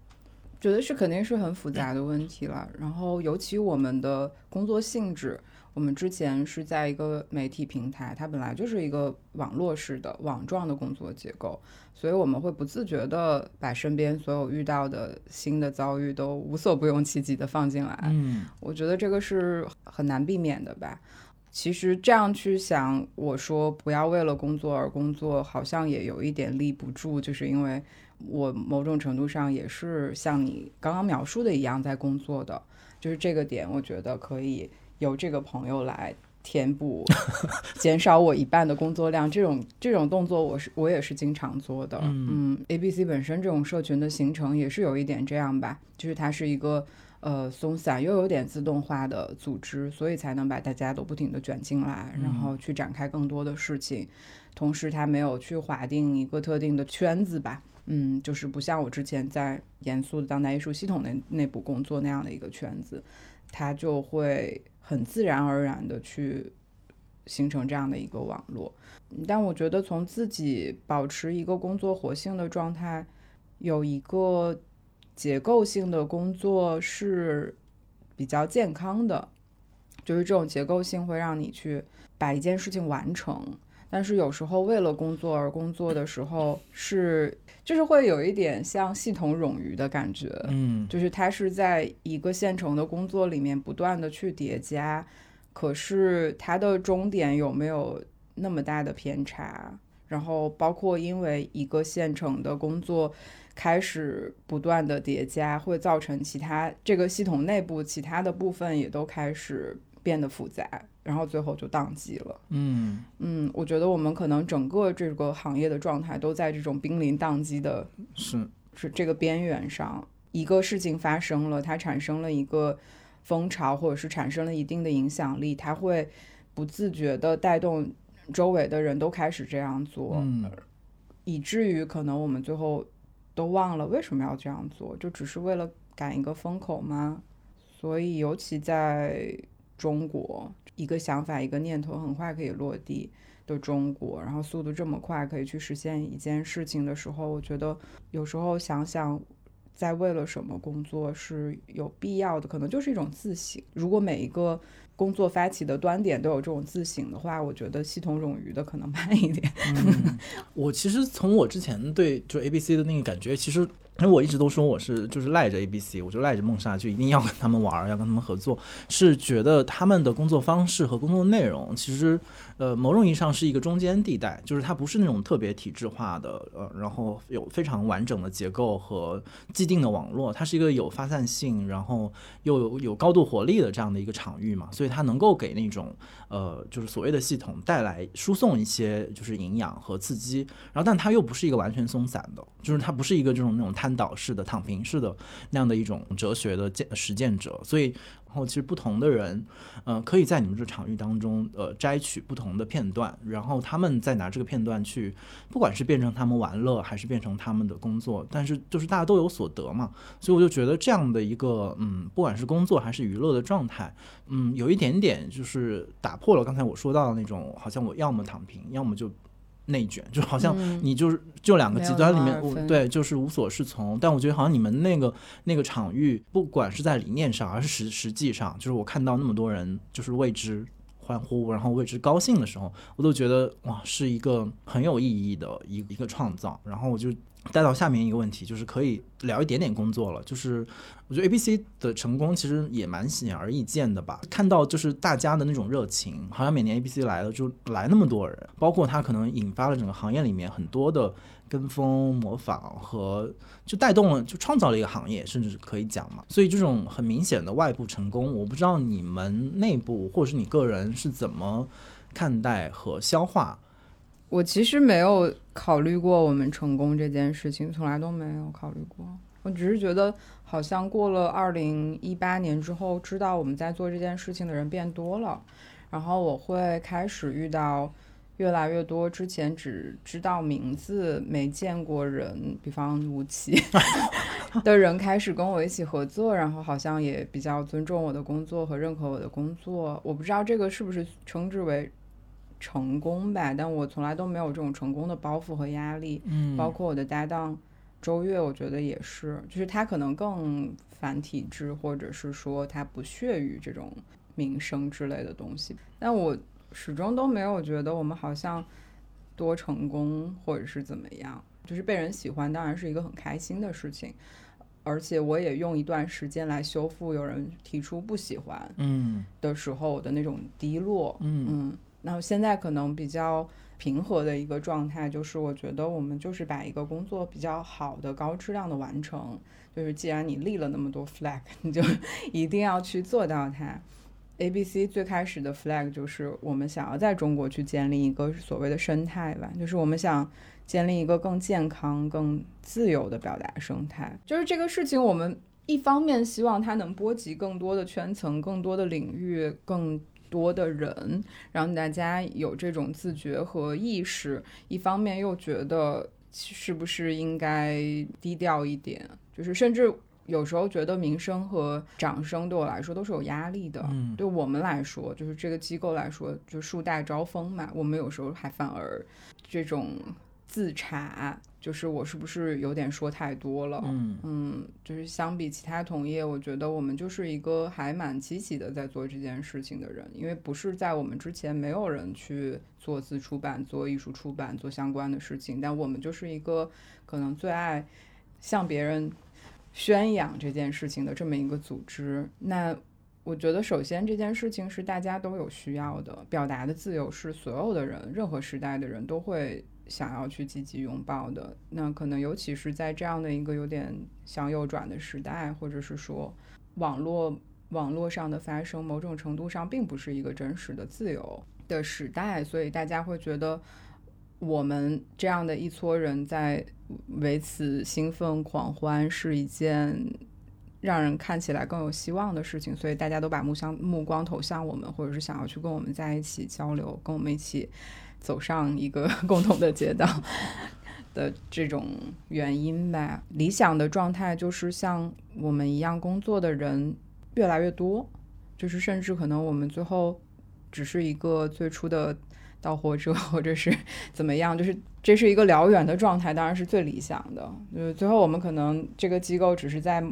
觉得是肯定是很复杂的问题了。然后尤其我们的工作性质。我们之前是在一个媒体平台，它本来就是一个网络式的网状的工作结构，所以我们会不自觉的把身边所有遇到的新的遭遇都无所不用其极的放进来。嗯，我觉得这个是很难避免的吧。其实这样去想，我说不要为了工作而工作，好像也有一点立不住，就是因为我某种程度上也是像你刚刚描述的一样在工作的，就是这个点，我觉得可以。由这个朋友来填补，减少我一半的工作量，这种这种动作我是我也是经常做的。嗯，A B C 本身这种社群的形成也是有一点这样吧，就是它是一个呃松散又有点自动化的组织，所以才能把大家都不停的卷进来，然后去展开更多的事情。同时，它没有去划定一个特定的圈子吧。嗯，就是不像我之前在严肃的当代艺术系统内内部工作那样的一个圈子，它就会。很自然而然的去形成这样的一个网络，但我觉得从自己保持一个工作活性的状态，有一个结构性的工作是比较健康的，就是这种结构性会让你去把一件事情完成。但是有时候为了工作而工作的时候，是就是会有一点像系统冗余的感觉，嗯，就是它是在一个现成的工作里面不断的去叠加，可是它的终点有没有那么大的偏差？然后包括因为一个现成的工作开始不断的叠加，会造成其他这个系统内部其他的部分也都开始变得复杂。然后最后就宕机了。嗯嗯，我觉得我们可能整个这个行业的状态都在这种濒临宕机的，是是这个边缘上。一个事情发生了，它产生了一个风潮，或者是产生了一定的影响力，它会不自觉的带动周围的人都开始这样做，嗯以至于可能我们最后都忘了为什么要这样做，就只是为了赶一个风口吗？所以，尤其在中国。一个想法，一个念头，很快可以落地的中国，然后速度这么快，可以去实现一件事情的时候，我觉得有时候想想，在为了什么工作是有必要的，可能就是一种自省。如果每一个工作发起的端点都有这种自省的话，我觉得系统冗余的可能 慢一点。我其实从我之前对就 A B C 的那个感觉，其实。因为我一直都说我是就是赖着 A B C，我就赖着梦莎，就一定要跟他们玩，要跟他们合作，是觉得他们的工作方式和工作内容其实。呃，某种意义上是一个中间地带，就是它不是那种特别体制化的，呃，然后有非常完整的结构和既定的网络，它是一个有发散性，然后又有有高度活力的这样的一个场域嘛，所以它能够给那种呃，就是所谓的系统带来输送一些就是营养和刺激，然后但它又不是一个完全松散的，就是它不是一个这种那种瘫倒式的、躺平式的那样的一种哲学的见实践者，所以。然后其实不同的人，呃，可以在你们这场域当中，呃，摘取不同的片段，然后他们再拿这个片段去，不管是变成他们玩乐，还是变成他们的工作，但是就是大家都有所得嘛。所以我就觉得这样的一个，嗯，不管是工作还是娱乐的状态，嗯，有一点点就是打破了刚才我说到的那种，好像我要么躺平，要么就。内卷就好像你就是就两个极端里面，对，就是无所适从。但我觉得好像你们那个那个场域，不管是在理念上，还是实实际上，就是我看到那么多人就是为之欢呼，然后为之高兴的时候，我都觉得哇，是一个很有意义的一一个创造。然后我就。带到下面一个问题，就是可以聊一点点工作了。就是我觉得 A B C 的成功其实也蛮显而易见的吧。看到就是大家的那种热情，好像每年 A B C 来了就来那么多人，包括他可能引发了整个行业里面很多的跟风模仿和就带动了，就创造了一个行业，甚至可以讲嘛。所以这种很明显的外部成功，我不知道你们内部或者是你个人是怎么看待和消化。我其实没有考虑过我们成功这件事情，从来都没有考虑过。我只是觉得，好像过了二零一八年之后，知道我们在做这件事情的人变多了，然后我会开始遇到越来越多之前只知道名字没见过人，比方吴奇 的人开始跟我一起合作，然后好像也比较尊重我的工作和认可我的工作。我不知道这个是不是称之为。成功吧，但我从来都没有这种成功的包袱和压力。嗯，包括我的搭档周月，我觉得也是，就是他可能更反体制，或者是说他不屑于这种名声之类的东西。但我始终都没有觉得我们好像多成功，或者是怎么样。就是被人喜欢，当然是一个很开心的事情。而且我也用一段时间来修复有人提出不喜欢，嗯的时候的那种低落，嗯。那现在可能比较平和的一个状态，就是我觉得我们就是把一个工作比较好的、高质量的完成。就是既然你立了那么多 flag，你就一定要去做到它。A、B、C 最开始的 flag 就是我们想要在中国去建立一个所谓的生态吧，就是我们想建立一个更健康、更自由的表达生态。就是这个事情，我们一方面希望它能波及更多的圈层、更多的领域、更。多的人，让大家有这种自觉和意识。一方面又觉得是不是应该低调一点，就是甚至有时候觉得名声和掌声对我来说都是有压力的。嗯，对我们来说，就是这个机构来说，就树大招风嘛。我们有时候还反而这种自查。就是我是不是有点说太多了？嗯嗯，就是相比其他同业，我觉得我们就是一个还蛮积极的在做这件事情的人，因为不是在我们之前没有人去做自出版、做艺术出版、做相关的事情，但我们就是一个可能最爱向别人宣扬这件事情的这么一个组织。那我觉得，首先这件事情是大家都有需要的，表达的自由是所有的人、任何时代的人都会。想要去积极拥抱的，那可能尤其是在这样的一个有点向右转的时代，或者是说网络网络上的发生，某种程度上并不是一个真实的自由的时代，所以大家会觉得我们这样的一撮人在为此兴奋狂欢是一件让人看起来更有希望的事情，所以大家都把目向目光投向我们，或者是想要去跟我们在一起交流，跟我们一起。走上一个 共同的街道 的这种原因吧。理想的状态就是像我们一样工作的人越来越多，就是甚至可能我们最后只是一个最初的导火者，或者是怎么样，就是这是一个燎原的状态，当然是最理想的。就是最后我们可能这个机构只是在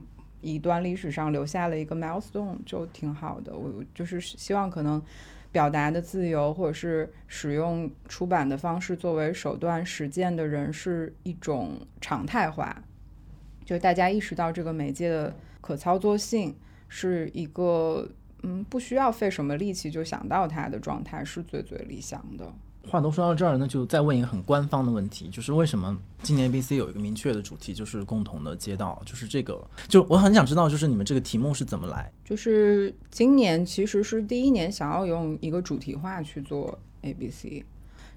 一段历史上留下了一个 milestone，就挺好的。我就是希望可能。表达的自由，或者是使用出版的方式作为手段实践的人，是一种常态化。就大家意识到这个媒介的可操作性，是一个嗯不需要费什么力气就想到它的状态，是最最理想的。话都说到这儿，那就再问一个很官方的问题，就是为什么今年 ABC 有一个明确的主题，就是共同的街道，就是这个，就我很想知道，就是你们这个题目是怎么来？就是今年其实是第一年想要用一个主题化去做 A B C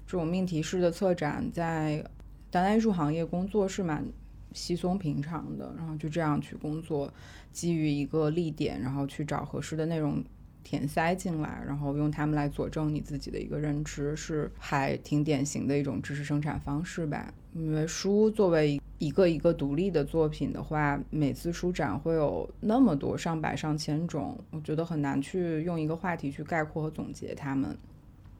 这种命题式的策展，在当代艺术行业工作是蛮稀松平常的，然后就这样去工作，基于一个立点，然后去找合适的内容填塞进来，然后用它们来佐证你自己的一个认知，是还挺典型的一种知识生产方式吧。因为书作为一个一个独立的作品的话，每次书展会有那么多上百上千种，我觉得很难去用一个话题去概括和总结它们。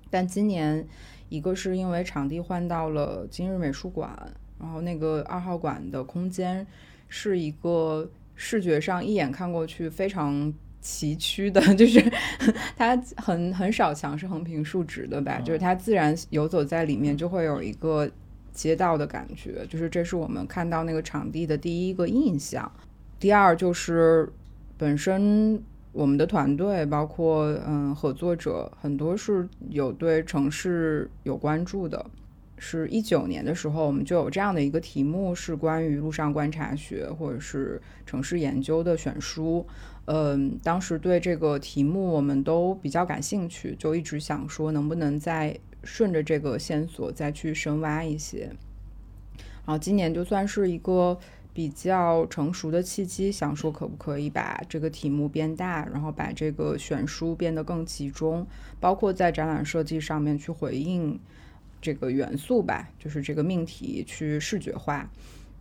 但今年，一个是因为场地换到了今日美术馆，然后那个二号馆的空间是一个视觉上一眼看过去非常崎岖的，就是它很很少墙是横平竖直的吧，就是它自然游走在里面就会有一个街道的感觉，就是这是我们看到那个场地的第一个印象。第二就是本身。我们的团队包括嗯合作者很多是有对城市有关注的，是一九年的时候我们就有这样的一个题目，是关于路上观察学或者是城市研究的选书。嗯，当时对这个题目我们都比较感兴趣，就一直想说能不能再顺着这个线索再去深挖一些。然后今年就算是一个。比较成熟的契机，想说可不可以把这个题目变大，然后把这个选书变得更集中，包括在展览设计上面去回应这个元素吧，就是这个命题去视觉化，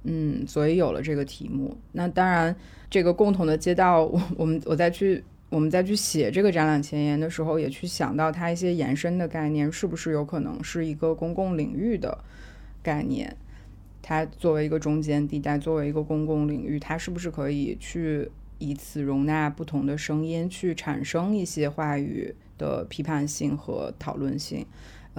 嗯，所以有了这个题目。那当然，这个共同的街道，我我们我再去我们再去写这个展览前言的时候，也去想到它一些延伸的概念，是不是有可能是一个公共领域的概念。它作为一个中间地带，作为一个公共领域，它是不是可以去以此容纳不同的声音，去产生一些话语的批判性和讨论性？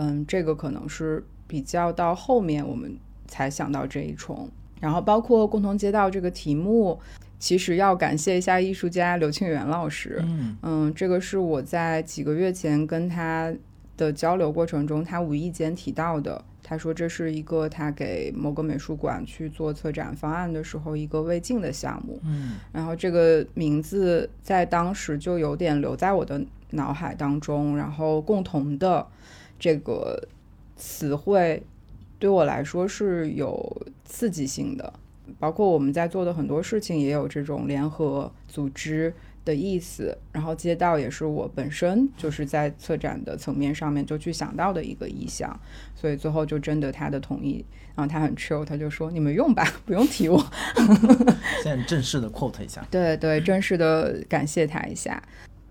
嗯，这个可能是比较到后面我们才想到这一重。然后包括共同街道这个题目，其实要感谢一下艺术家刘庆元老师。嗯嗯，这个是我在几个月前跟他的交流过程中，他无意间提到的。他说这是一个他给某个美术馆去做策展方案的时候一个未尽的项目，嗯，然后这个名字在当时就有点留在我的脑海当中，然后共同的这个词汇对我来说是有刺激性的，包括我们在做的很多事情也有这种联合组织。的意思，然后街道也是我本身就是在策展的层面上面就去想到的一个意向，所以最后就征得他的同意，然后他很 chill，他就说你们用吧，不用提我。现在正式的 quote 一下，对对，正式的感谢他一下。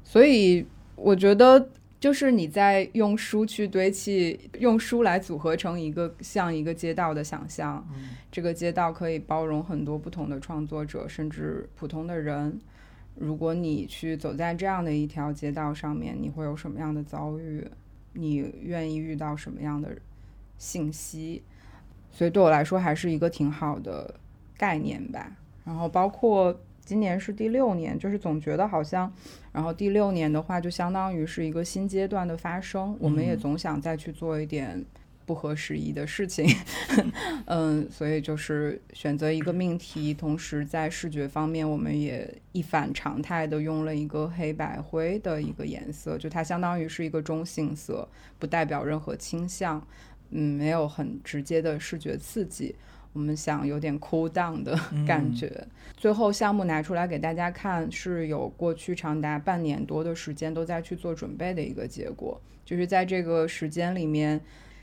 所以我觉得就是你在用书去堆砌，用书来组合成一个像一个街道的想象，这个街道可以包容很多不同的创作者，甚至普通的人。如果你去走在这样的一条街道上面，你会有什么样的遭遇？你愿意遇到什么样的信息？所以对我来说还是一个挺好的概念吧。然后包括今年是第六年，就是总觉得好像，然后第六年的话就相当于是一个新阶段的发生。我们也总想再去做一点。不合时宜的事情，嗯，所以就是选择一个命题，同时在视觉方面，我们也一反常态的用了一个黑白灰的一个颜色，就它相当于是一个中性色，不代表任何倾向，嗯，没有很直接的视觉刺激，我们想有点 cool down 的感觉。最后项目拿出来给大家看，是有过去长达半年多的时间都在去做准备的一个结果，就是在这个时间里面。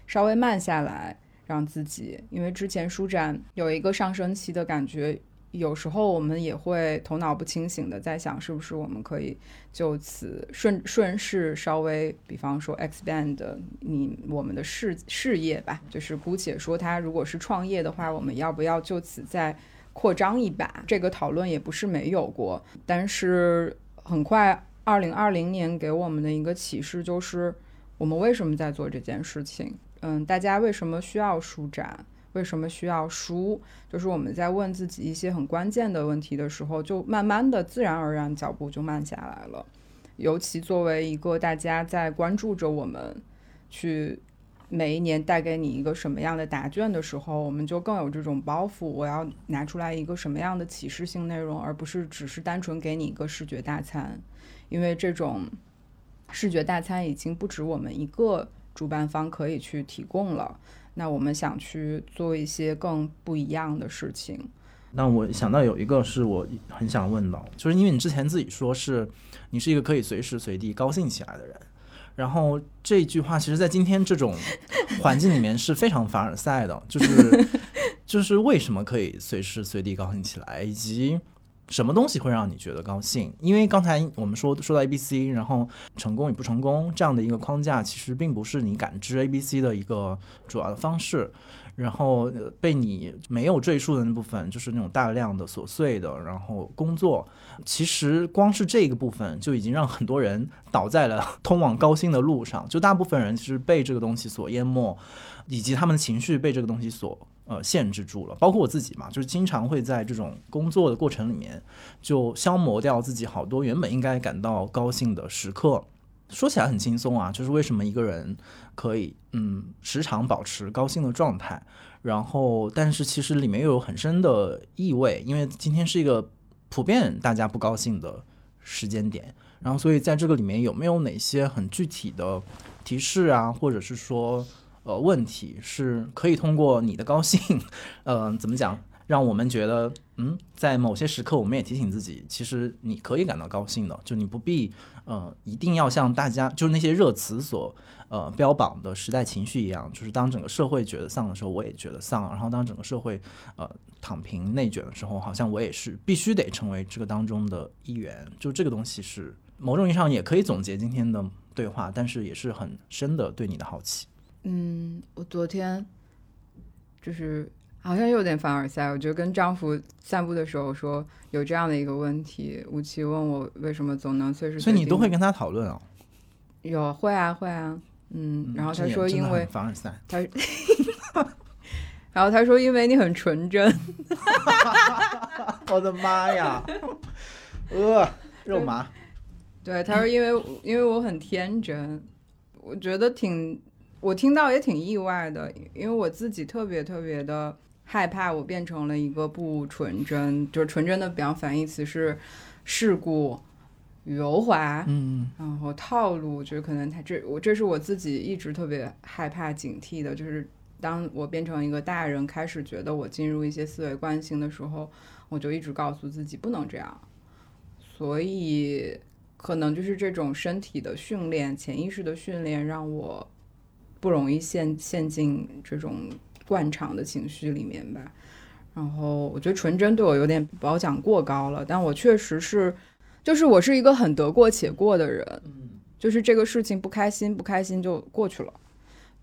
稍微慢下来，让自己，因为之前舒展有一个上升期的感觉，有时候我们也会头脑不清醒的在想，是不是我们可以就此顺顺势稍微，比方说 expand 你我们的事事业吧，就是姑且说他如果是创业的话，我们要不要就此再扩张一把？这个讨论也不是没有过，但是很快，二零二零年给我们的一个启示就是，我们为什么在做这件事情？嗯，大家为什么需要舒展？为什么需要书？就是我们在问自己一些很关键的问题的时候，就慢慢的、自然而然脚步就慢下来了。尤其作为一个大家在关注着我们，去每一年带给你一个什么样的答卷的时候，我们就更有这种包袱。我要拿出来一个什么样的启示性内容，而不是只是单纯给你一个视觉大餐，因为这种视觉大餐已经不止我们一个。主办方可以去提供了，那我们想去做一些更不一样的事情，那我想到有一个是我很想问的，就是因为你之前自己说是你是一个可以随时随地高兴起来的人，然后这句话其实，在今天这种环境里面是非常凡尔赛的，就是 就是为什么可以随时随地高兴起来，以及什么东西会让你觉得高兴？因为刚才我们说说到 A B C，然后成功与不成功这样的一个框架，其实并不是你感知 A B C 的一个主要的方式。然后被你没有赘述的那部分，就是那种大量的琐碎的，然后工作，其实光是这个部分就已经让很多人倒在了通往高薪的路上。就大部分人其实被这个东西所淹没，以及他们的情绪被这个东西所呃限制住了。包括我自己嘛，就是经常会在这种工作的过程里面，就消磨掉自己好多原本应该感到高兴的时刻。说起来很轻松啊，就是为什么一个人可以嗯时常保持高兴的状态，然后但是其实里面又有很深的意味，因为今天是一个普遍大家不高兴的时间点，然后所以在这个里面有没有哪些很具体的提示啊，或者是说呃问题是可以通过你的高兴，呃怎么讲？让我们觉得，嗯，在某些时刻，我们也提醒自己，其实你可以感到高兴的，就你不必，呃，一定要像大家就是那些热词所，呃，标榜的时代情绪一样，就是当整个社会觉得丧的时候，我也觉得丧；然后当整个社会，呃，躺平内卷的时候，好像我也是必须得成为这个当中的一员。就这个东西是某种意义上也可以总结今天的对话，但是也是很深的对你的好奇。嗯，我昨天就是。好像有点凡尔赛。我觉得跟丈夫散步的时候说有这样的一个问题，吴奇问我为什么总能随时，所以你都会跟他讨论啊？有会啊会啊，嗯。然后他说因为凡尔赛，他，然后他说因为你很纯真。我的妈呀！呃，肉麻。对，他说因为因为我很天真，我觉得挺我听到也挺意外的，因为我自己特别特别的。害怕我变成了一个不纯真，就是纯真的比方反义词是世故、油滑，嗯，然后套路，就是可能他这我这是我自己一直特别害怕警惕的，就是当我变成一个大人，开始觉得我进入一些思维惯性的时候，我就一直告诉自己不能这样，所以可能就是这种身体的训练、潜意识的训练，让我不容易陷陷进这种。惯常的情绪里面吧，然后我觉得纯真对我有点褒奖过高了，但我确实是，就是我是一个很得过且过的人，嗯，就是这个事情不开心不开心就过去了，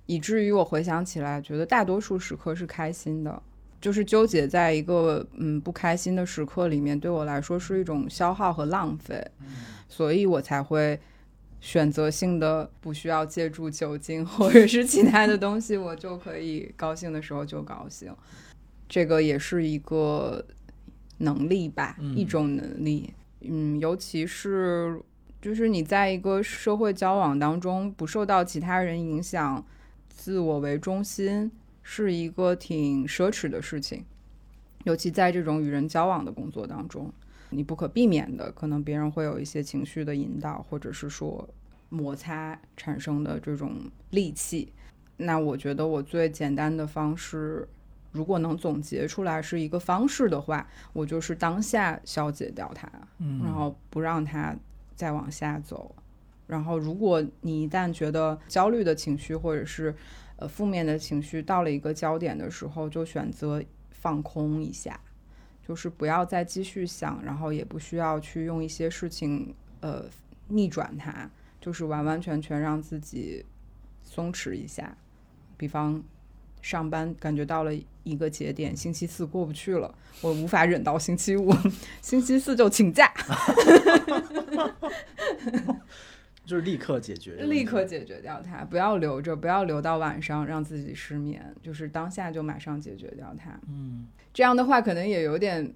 以至于我回想起来，觉得大多数时刻是开心的，就是纠结在一个嗯不开心的时刻里面，对我来说是一种消耗和浪费，所以我才会。选择性的不需要借助酒精 或者是其他的东西，我就可以高兴的时候就高兴。这个也是一个能力吧，一种能力。嗯，尤其是就是你在一个社会交往当中不受到其他人影响，自我为中心是一个挺奢侈的事情。尤其在这种与人交往的工作当中。你不可避免的，可能别人会有一些情绪的引导，或者是说摩擦产生的这种戾气。那我觉得我最简单的方式，如果能总结出来是一个方式的话，我就是当下消解掉它，然后不让它再往下走。然后，如果你一旦觉得焦虑的情绪或者是呃负面的情绪到了一个焦点的时候，就选择放空一下。就是不要再继续想，然后也不需要去用一些事情呃逆转它，就是完完全全让自己松弛一下。比方上班感觉到了一个节点，星期四过不去了，我无法忍到星期五，星期四就请假。就是立刻解决，立刻解决掉它，不要留着，不要留到晚上让自己失眠，就是当下就马上解决掉它。嗯，这样的话可能也有点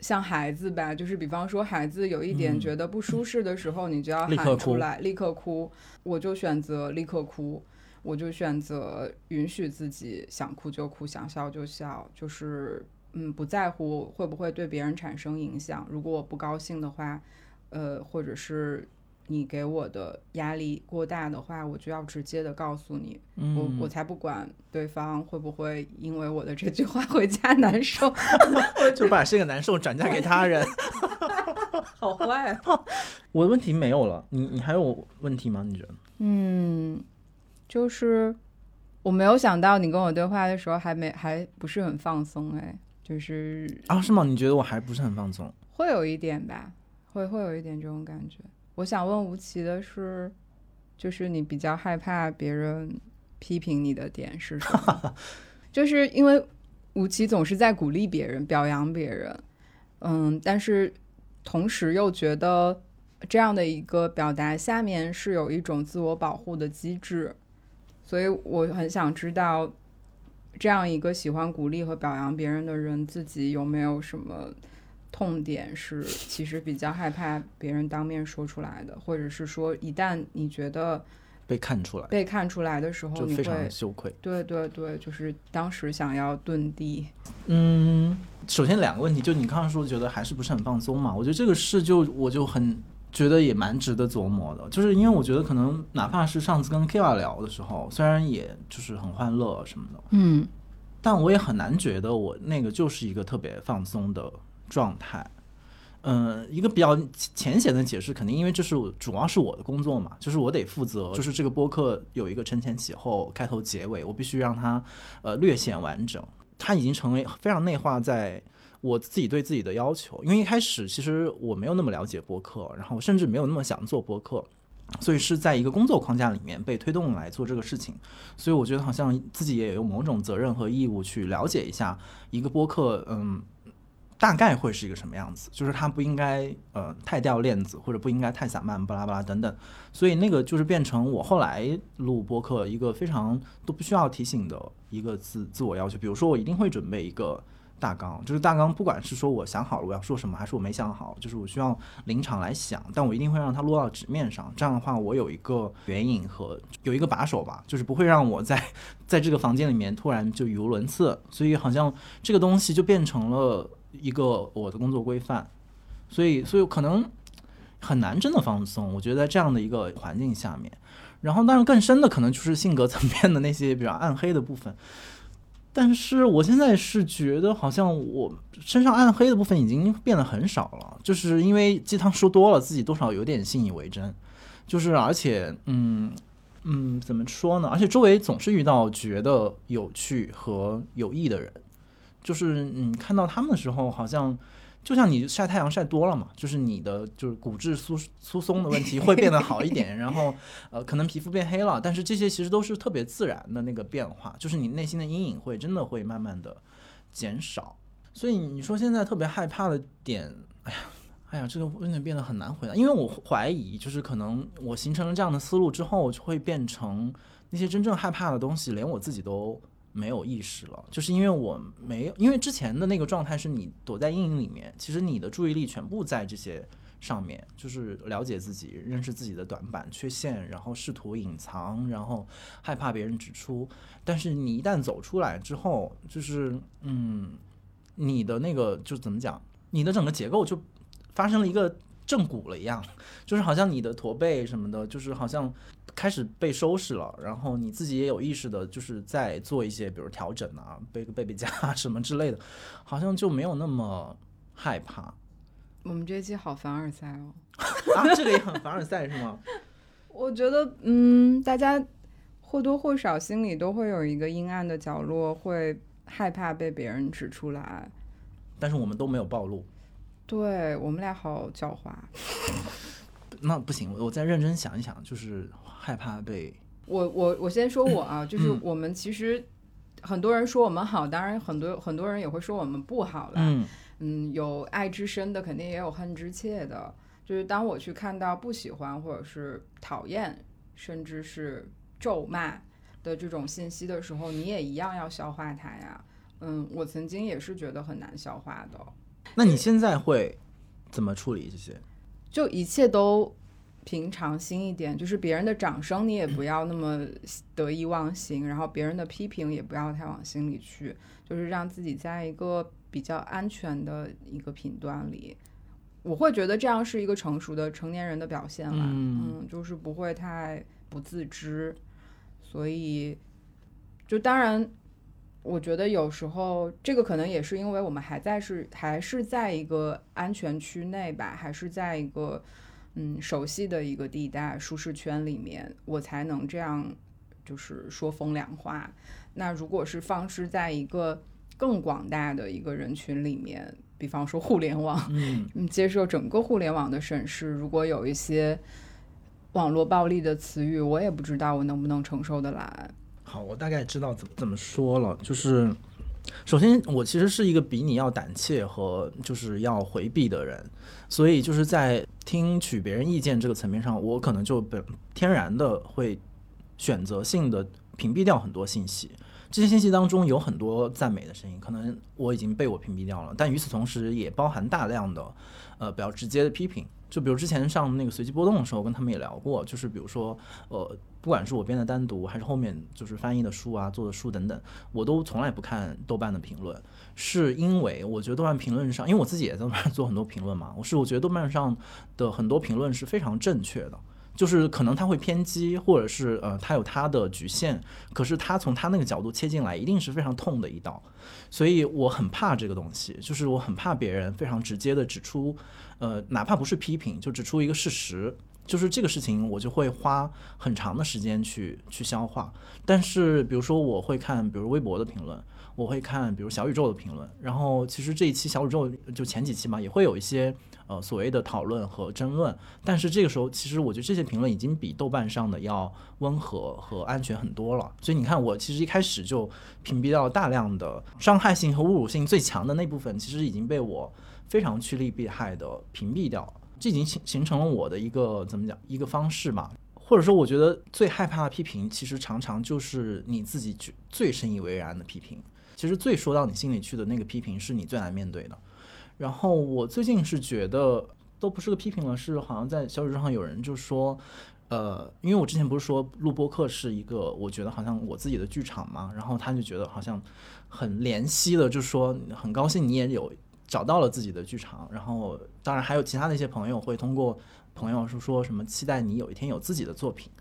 像孩子吧，就是比方说孩子有一点觉得不舒适的时候，你就要喊出来，立刻哭。我就选择立刻哭，我就选择允许自己想哭就哭，想笑就笑，就是嗯，不在乎会不会对别人产生影响。如果我不高兴的话，呃，或者是。你给我的压力过大的话，我就要直接的告诉你，嗯我我才不管对方会不会因为我的这句话回家难受，就把这个难受转嫁给他人。好坏啊。我的问题没有了，你你还有问题吗？你觉得？嗯，就是我没有想到你跟我对话的时候还没还不是很放松，哎，就是啊，是吗？你觉得我还不是很放松？会有一点吧，会会有一点这种感觉。我想问吴奇的是，就是你比较害怕别人批评你的点是什么？就是因为吴奇总是在鼓励别人、表扬别人，嗯，但是同时又觉得这样的一个表达下面是有一种自我保护的机制，所以我很想知道，这样一个喜欢鼓励和表扬别人的人，自己有没有什么痛点是其实比较害怕别人当面说出来的，或者是说一旦你觉得被看出来被看出来的时候，你就非常会羞愧。对对对，就是当时想要遁地，嗯，首先两个问题，就你刚刚说觉得还是不是很放松嘛？我觉得这个事就我就很觉得也蛮值得琢磨的，就是因为我觉得可能哪怕是上次跟 Kira 聊的时候，虽然也就是很欢乐什么的，嗯但我也很难觉得我那个就是一个特别放松的状态。嗯，一个比较浅显的解释，肯定因为这是主要是我的工作嘛，就是我得负责，就是这个播客有一个承前启后、开头结尾，我必须让它呃略显完整。它已经成为非常内化在我自己对自己的要求，因为一开始其实我没有那么了解播客，然后甚至没有那么想做播客，所以是在一个工作框架里面被推动来做这个事情。所以我觉得好像自己也有某种责任和义务去了解一下一个播客，嗯，大概会是一个什么样子，就是它不应该呃太掉链子，或者不应该太散漫，巴拉巴拉等等。所以那个就是变成我后来录播客一个非常都不需要提醒的一个自自我要求。比如说，我一定会准备一个。大纲就是大纲，不管是说我想好了我要说什么，还是我没想好，就是我需要临场来想，但我一定会让它落到纸面上。这样的话，我有一个援引和有一个把手吧，就是不会让我在 在这个房间里面突然就语无伦次。所以好像这个东西就变成了一个我的工作规范，所以所以可能很难真的放松。我觉得在这样的一个环境下面，然后当然更深的可能就是性格层面的那些比较暗黑的部分。但是我现在是觉得，好像我身上暗黑的部分已经变得很少了，就是因为鸡汤说多了，自己多少有点信以为真，就是而且，嗯嗯，怎么说呢？而且周围总是遇到觉得有趣和有益的人，就是你看到他们的时候，好像就像你晒太阳晒多了嘛，就是你的就是骨质疏疏松的问题会变得好一点，然后呃可能皮肤变黑了，但是这些其实都是特别自然的那个变化，就是你内心的阴影会真的会慢慢的减少。所以你说现在特别害怕的点，哎呀。哎呀，这个问题变得很难回答，因为我怀疑，就是可能我形成了这样的思路之后，就会变成那些真正害怕的东西，连我自己都没有意识了，就是因为我没有，因为之前的那个状态是你躲在阴影里面，其实你的注意力全部在这些上面，就是了解自己、认识自己的短板、缺陷，然后试图隐藏，然后害怕别人指出。但是你一旦走出来之后，就是嗯，你的那个就怎么讲，你的整个结构就发生了一个正骨了一样，就是好像你的驼背什么的，就是好像开始被收拾了，然后你自己也有意识的，就是在做一些比如调整啊，背个背背佳什么之类的，好像就没有那么害怕我们这期好凡尔赛哦。啊。这个也很凡尔赛是吗？我觉得，嗯，大家或多或少心里都会有一个阴暗的角落，会害怕被别人指出来。但是我们都没有暴露，对我们俩好狡猾。那不行，我我再认真想一想，就是害怕被我我我先说我啊，就是我们其实很多人说我们好，当然很多很多人也会说我们不好啦。嗯嗯，有爱之深的，肯定也有恨之切的。就是当我去看到不喜欢或者是讨厌，甚至是咒骂的这种信息的时候，你也一样要消化它呀。嗯，我曾经也是觉得很难消化的。那你现在会怎么处理这些？就一切都平常心一点，就是别人的掌声你也不要那么得意忘形，然后别人的批评也不要太往心里去，就是让自己在一个比较安全的一个频段里。我会觉得这样是一个成熟的成年人的表现了，嗯嗯，就是不会太不自知，所以就当然，我觉得有时候这个可能也是因为我们还在是还是在一个安全区内吧，还是在一个嗯熟悉的一个地带舒适圈里面，我才能这样就是说风凉话。那如果是放置在一个更广大的一个人群里面，比方说互联网，嗯 嗯，接受整个互联网的审视，如果有一些网络暴力的词语，我也不知道我能不能承受得来。好，我大概知道怎么怎么说了，就是。首先，我其实是一个比你要胆怯和就是要回避的人，所以就是在听取别人意见这个层面上，我可能就本天然的会选择性的屏蔽掉很多信息。这些信息当中有很多赞美的声音，可能我已经被我屏蔽掉了，但与此同时也包含大量的呃比较直接的批评。就比如之前上那个随机波动的时候，跟他们也聊过，就是比如说呃，不管是我编的单独，还是后面就是翻译的书啊、做的书等等，我都从来不看豆瓣的评论，是因为我觉得豆瓣评论上，因为我自己也在豆瓣做很多评论嘛，我是我觉得豆瓣上的很多评论是非常正确的。就是可能他会偏激，或者是呃，他有他的局限，可是他从他那个角度切进来，一定是非常痛的一刀，所以我很怕这个东西，就是我很怕别人非常直接的指出，呃，哪怕不是批评，就指出一个事实，就是这个事情，我就会花很长的时间去去消化。但是比如说我会看，比如微博的评论，我会看，比如小宇宙的评论，然后其实这一期小宇宙就前几期嘛，也会有一些。呃，所谓的讨论和争论，但是这个时候，其实我觉得这些评论已经比豆瓣上的要温和和安全很多了。所以你看，我其实一开始就屏蔽掉大量的伤害性和侮辱性最强的那部分，其实已经被我非常趋利避害的屏蔽掉了。这已经形形成了我的一个怎么讲一个方式嘛？或者说，我觉得最害怕的批评，其实常常就是你自己最深以为然的批评。其实最说到你心里去的那个批评，是你最难面对的。然后我最近是觉得都不是个批评了，是好像在小宇宙上有人就说，呃，因为我之前不是说录播课是一个我觉得好像我自己的剧场嘛，然后他就觉得好像很怜惜的，就说很高兴你也有找到了自己的剧场，然后当然还有其他的一些朋友会通过朋友是说什么期待你有一天有自己的作品，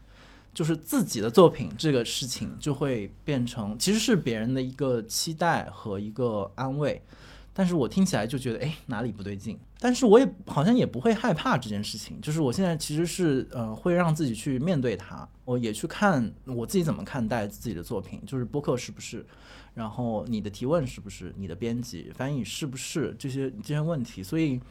就是自己的作品这个事情就会变成其实是别人的一个期待和一个安慰。但是我听起来就觉得，哎，哪里不对劲？但是我也好像也不会害怕这件事情，就是我现在其实是呃，会让自己去面对它，我也去看我自己怎么看待自己的作品，就是播客是不是，然后你的提问是不是，你的编辑翻译是不是这些这些问题。所以，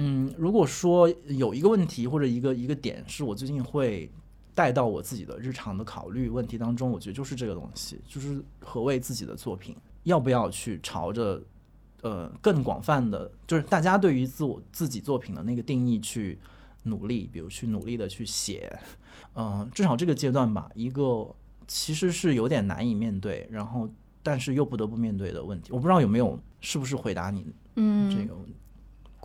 嗯，如果说有一个问题或者一个一个点是我最近会带到我自己的日常的考虑问题当中，我觉得就是这个东西，就是何谓自己的作品，要不要去朝着。呃，更广泛的，就是大家对于自我自己作品的那个定义去努力，比如去努力的去写，嗯，至少这个阶段吧，一个其实是有点难以面对，然后但是又不得不面对的问题，我不知道有没有是不是回答你，嗯，这个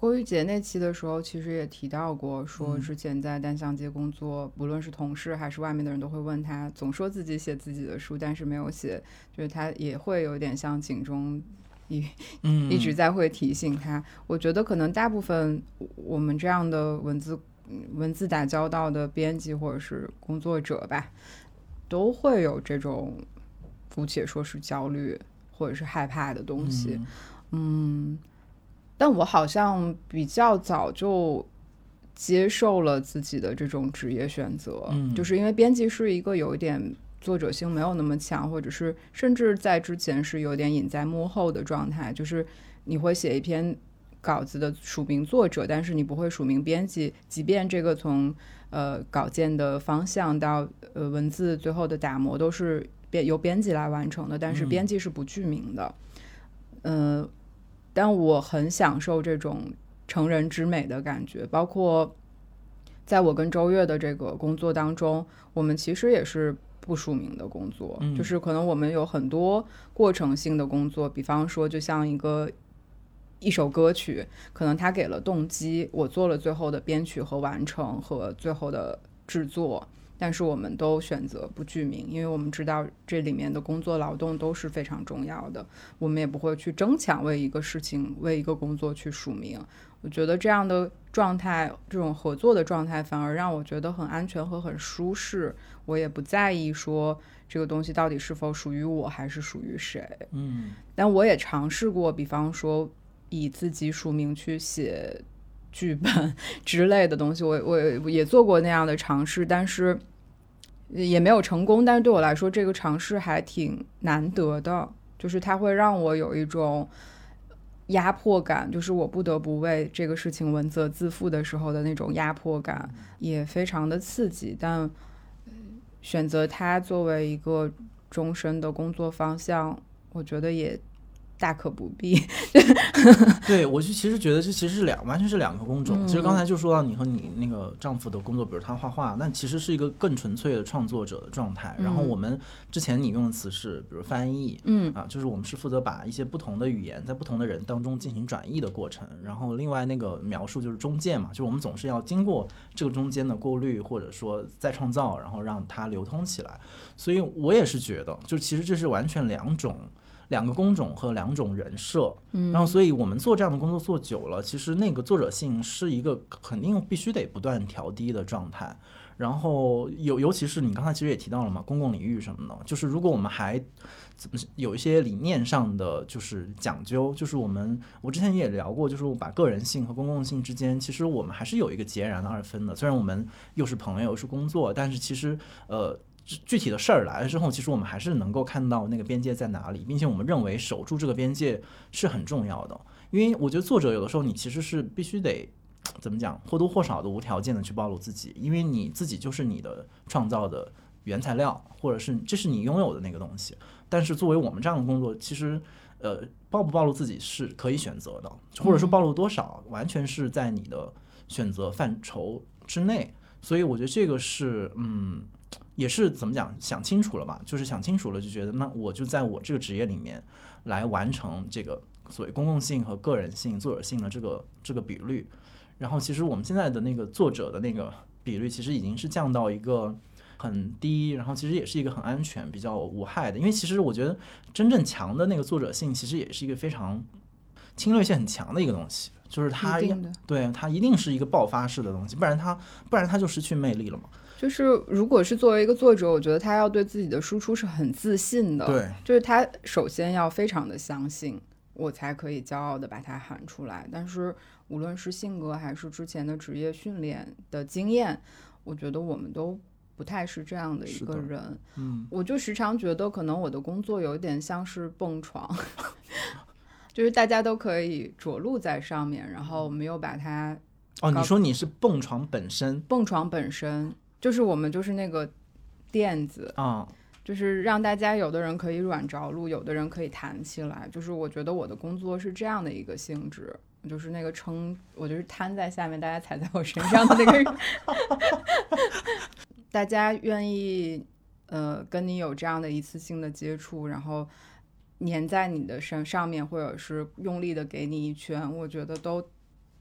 郭玉洁那期的时候，其实也提到过，说之前在单向街工作，不论是同事还是外面的人都会问他，总说自己写自己的书，但是没有写，就是他也会有点像警钟。一 一直在会提醒他，我觉得可能大部分我们这样的文字文字打交道的编辑或者是工作者吧，都会有这种姑且说是焦虑或者是害怕的东西。嗯，但我好像比较早就接受了自己的这种职业选择，就是因为编辑是一个有一点。作者性没有那么强，或者是甚至在之前是有点隐在幕后的状态，就是你会写一篇稿子的署名作者，但是你不会署名编辑，即便这个从呃稿件的方向到呃文字最后的打磨都是编由编辑来完成的，但是编辑是不具名的。嗯，但我很享受这种成人之美的感觉，包括在我跟周月的这个工作当中，我们其实也是。不署名的工作，就是可能我们有很多过程性的工作，比方说，就像一个一首歌曲，可能他给了动机，我做了最后的编曲和完成和最后的制作，但是我们都选择不具名，因为我们知道这里面的工作劳动都是非常重要的，我们也不会去争抢为一个事情、为一个工作去署名。我觉得这样的状态，这种合作的状态，反而让我觉得很安全和很舒适。我也不在意说这个东西到底是否属于我，还是属于谁。嗯，但我也尝试过，比方说以自己署名去写剧本 之类的东西，我我也做过那样的尝试，但是也没有成功。但是对我来说，这个尝试还挺难得的，就是它会让我有一种。压迫感，就是我不得不为这个事情文责自负的时候的那种压迫感，也非常的刺激。但选择它作为一个终身的工作方向，我觉得也。大可不必。对，我就其实觉得这其实是两，完全是两个工种。其实刚才就说到你和你那个丈夫的工作，比如他画画，那其实是一个更纯粹的创作者的状态。然后我们之前你用的词是，比如翻译，嗯啊，就是我们是负责把一些不同的语言在不同的人当中进行转译的过程。然后另外那个描述就是中介嘛，就我们总是要经过这个中间的过滤，或者说再创造，然后让它流通起来。所以我也是觉得，就其实这是完全两种。两个工种和两种人设，嗯，然后所以我们做这样的工作做久了，其实那个作者性是一个肯定必须得不断调低的状态。然后尤尤其是你刚才其实也提到了嘛，公共领域什么的，就是如果我们还怎么有一些理念上的就是讲究，就是我们我之前也聊过，就是把个人性和公共性之间，其实我们还是有一个截然的二分的。虽然我们又是朋友又是工作，但是其实呃。具体的事儿来了之后，其实我们还是能够看到那个边界在哪里，并且我们认为守住这个边界是很重要的。因为我觉得作者有的时候你其实是必须得怎么讲，或多或少的无条件的去暴露自己，因为你自己就是你的创造的原材料，或者是这是你拥有的那个东西。但是作为我们这样的工作，其实呃暴不暴露自己是可以选择的，或者说暴露多少，完全是在你的选择范畴之内。所以我觉得这个是嗯。也是怎么讲，想清楚了嘛？就是想清楚了，就觉得那我就在我这个职业里面来完成这个所谓公共性和个人性、作者性的这个这个比率。然后，其实我们现在的那个作者的那个比率，其实已经是降到一个很低，然后其实也是一个很安全、比较无害的。因为其实我觉得真正强的那个作者性，其实也是一个非常侵略性很强的一个东西，就是它对它一定是一个爆发式的东西，不然它不然它就失去魅力了嘛。就是，如果是作为一个作者，我觉得他要对自己的输出是很自信的。对，就是他首先要非常的相信，我才可以骄傲的把它喊出来。但是，无论是性格还是之前的职业训练的经验，我觉得我们都不太是这样的一个人。嗯，我就时常觉得，可能我的工作有点像是蹦床，就是大家都可以着陆在上面，然后没有把它。哦，你说你是蹦床本身？蹦床本身。就是我们就是那个垫子啊，就是让大家有的人可以软着陆，有的人可以弹起来。就是我觉得我的工作是这样的一个性质，就是那个撑，我就是瘫在下面，大家踩在我身上的那个人。大家愿意呃跟你有这样的一次性的接触，然后粘在你的身上面，或者是用力的给你一拳，我觉得都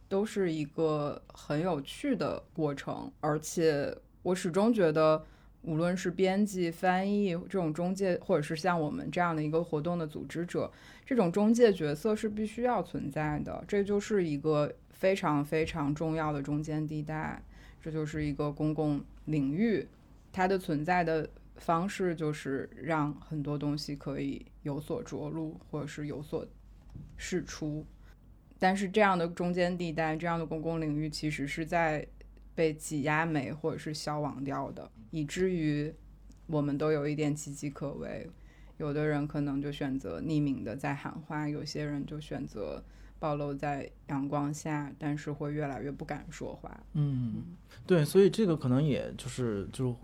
都是一个很有趣的过程，而且。我始终觉得，无论是编辑、翻译这种中介，或者是像我们这样的一个活动的组织者，这种中介角色是必须要存在的。这就是一个非常非常重要的中间地带，这就是一个公共领域。它的存在的方式就是让很多东西可以有所着陆，或者是有所释出。但是这样的中间地带，这样的公共领域，其实是在。被挤压没或者是消亡掉的，以至于我们都有一点岌岌可危。有的人可能就选择匿名的在喊话，有些人就选择暴露在阳光下，但是会越来越不敢说话。嗯，对，所以这个可能也就是就